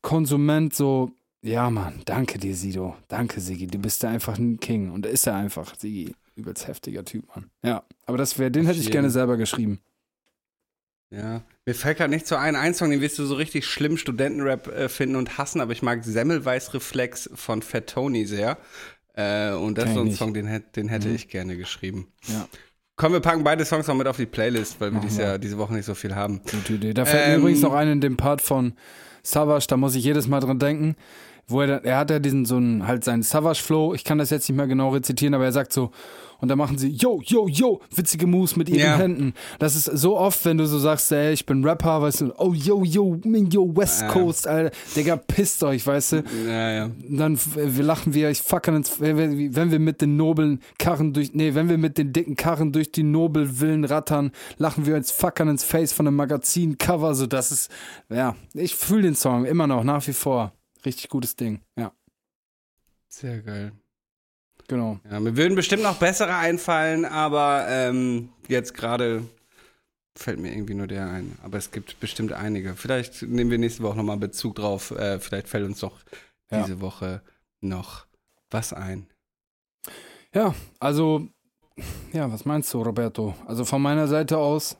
Rap-Konsument so, ja Mann, danke dir, Sido. Danke, Sigi. Du bist da einfach ein King. Und ist er einfach, Sigi. Übelst heftiger Typ, Mann. Ja, aber das wäre, den hätte ich gerne selber geschrieben. Ja, mir fällt gerade nicht so ein, ein Song, den wirst du so richtig schlimm Studentenrap äh, finden und hassen, aber ich mag Semmelweis-Reflex von Fat Tony sehr. Äh, und das Kenn ist so ein Song, den, den hätte Mhm. ich gerne geschrieben. Ja. Komm, wir packen beide Songs noch mit auf die Playlist, weil wir wir. Jahr, diese Woche nicht so viel haben. Gute Idee. Da fällt mir Ähm, übrigens noch ein in dem Part von Savage, da muss ich jedes Mal dran denken, wo er, er hat ja diesen, so einen, halt seinen Savage-Flow, ich kann das jetzt nicht mehr genau rezitieren, aber er sagt so, und da machen sie, yo, yo, yo, witzige Moves mit ihren Ja. Händen. Das ist so oft, wenn du so sagst, ey, ich bin Rapper, weißt du, oh, yo, yo, yo, West Ja. Coast, Alter, Digga, pisst euch, weißt du. Ja, ja. dann wir lachen wir, ich fuckern ins, wenn wir, wenn wir mit den noblen Karren durch, nee, wenn wir mit den dicken Karren durch die Nobelvillen rattern, lachen wir uns fuckern ins Face von einem Magazin-Cover, so das ist, ja, ich fühle den Song immer noch, nach wie vor. Richtig gutes Ding, ja, Sehr geil. Genau. Ja, mir würden bestimmt noch bessere einfallen, aber ähm, jetzt gerade fällt mir irgendwie nur der ein. Aber es gibt bestimmt einige. Vielleicht nehmen wir nächste Woche nochmal Bezug drauf. Äh, vielleicht fällt uns doch Ja. diese Woche noch was ein. Ja, also, ja, was meinst du, Roberto? Also von meiner Seite aus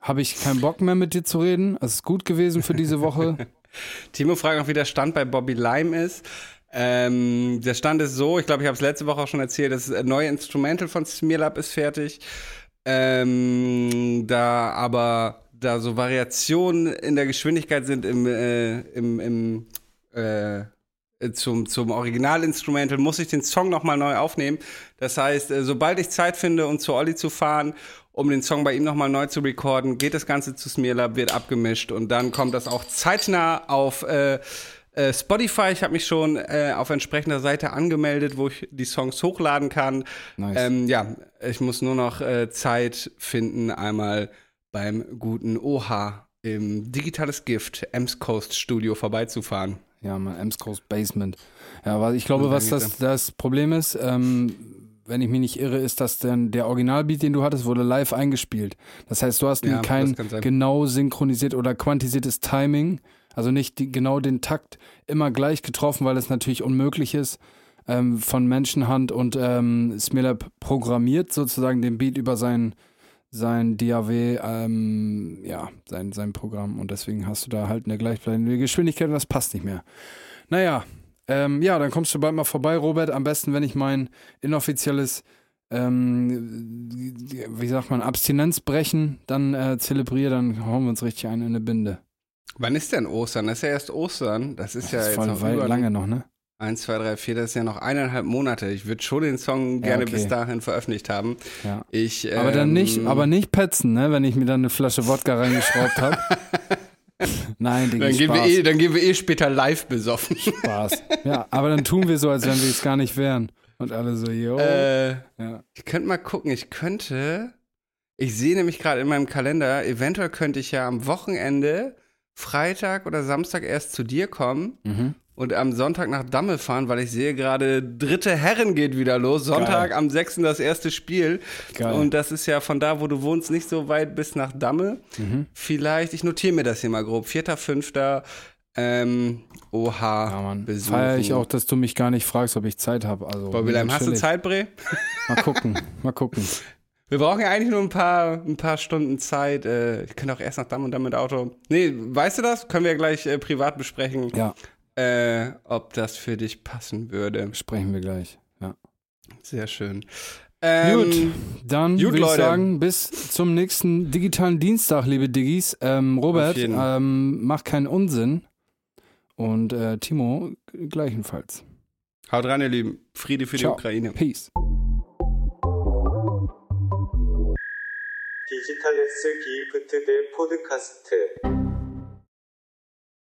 habe ich keinen Bock mehr mit dir zu reden. Es ist gut gewesen für diese Woche. Timo fragt noch, wie der Stand bei Bobby Lime ist. Ähm, der Stand ist so, ich glaube, ich habe es letzte Woche auch schon erzählt, das neue Instrumental von Smearlab ist fertig. Ähm, da aber da so Variationen in der Geschwindigkeit sind im, äh, im, im, äh, zum, zum Originalinstrumental, muss ich den Song nochmal neu aufnehmen. Das heißt, äh, sobald ich Zeit finde, um zu Olli zu fahren, um den Song bei ihm nochmal neu zu recorden, geht das Ganze zu Smearlab, wird abgemischt und dann kommt das auch zeitnah auf äh, äh, Spotify. Ich habe mich schon äh, auf entsprechender Seite angemeldet, wo ich die Songs hochladen kann. Nice. Ähm, ja, ich muss nur noch äh, Zeit finden, einmal beim guten OHA im Digitales Gift Ems Coast Studio vorbeizufahren. Ja, mein Ems Coast Basement. Ja, aber ich glaube, was das, das Problem ist, ähm, wenn ich mich nicht irre, ist, dass dann der Originalbeat, den du hattest, wurde live eingespielt. Das heißt, du hast Ja, kein genau synchronisiert oder quantisiertes Timing, also nicht die, genau den Takt immer gleich getroffen, weil es natürlich unmöglich ist, ähm, von Menschenhand und ähm, Smirlab programmiert sozusagen den Beat über sein, sein DAW, ähm, ja, sein, sein Programm und deswegen hast du da halt eine gleichbleibende Geschwindigkeit und das passt nicht mehr. Naja, ähm, ja, dann kommst du bald mal vorbei, Robert. Am besten, wenn ich mein inoffizielles, ähm, wie sagt man, Abstinenzbrechen dann äh, zelebriere, dann hauen wir uns richtig ein in eine Binde. Wann ist denn Ostern? Das ist ja erst Ostern. Das ist ja das ist jetzt voll noch weit, über lange noch, ne? Eins, zwei, drei, vier, das ist ja noch eineinhalb Monate. Ich würde schon den Song gerne okay. bis dahin veröffentlicht haben. Ja. Ich, Aber dann ähm, nicht, aber nicht petzen, ne? Wenn ich mir dann eine Flasche Wodka reingeschraubt habe. Nein, Digga, Dann gehen, wir Spaß. eh, dann gehen wir eh später live besoffen. Spaß. Ja, aber dann tun wir so, als wenn wir es gar nicht wären. Und alle so, yo. äh, ja. ich könnte mal gucken. Ich könnte. Ich sehe nämlich gerade in meinem Kalender, eventuell könnte ich ja am Wochenende, Freitag oder Samstag erst zu dir kommen Mhm. und am Sonntag nach Damme fahren, weil ich sehe gerade, dritte Herren geht wieder los. Sonntag Geil. am 6. das erste Spiel. Geil. Und das ist ja von da, wo du wohnst, nicht so weit bis nach Damme. Mhm. Vielleicht, ich notiere mir das hier mal grob. Vierter, fünfter, ähm, OH Ja, Mann. besuchen. Feier ich auch, dass du mich gar nicht fragst, ob ich Zeit habe. Also, Bobbylam, hast du. Zeit, Bre? Mal gucken, mal gucken. Wir brauchen ja eigentlich nur ein paar, ein paar Stunden Zeit. Äh, ich könnte auch erst nach Damm und dann mit Auto. Nee, weißt du das? Können wir gleich äh, privat besprechen, Ja, äh, ob das für dich passen würde. sprechen wir gleich. Ja. Sehr schön. Ähm, Gut, dann würde ich sagen, bis zum nächsten digitalen Dienstag, liebe Diggis. Ähm, Robert, ähm, mach keinen Unsinn. Und äh, Timo gleichenfalls. Haut rein, ihr Lieben. Friede für Ciao. die Ukraine. Peace. 디지털 S 기프트 대 포드카스트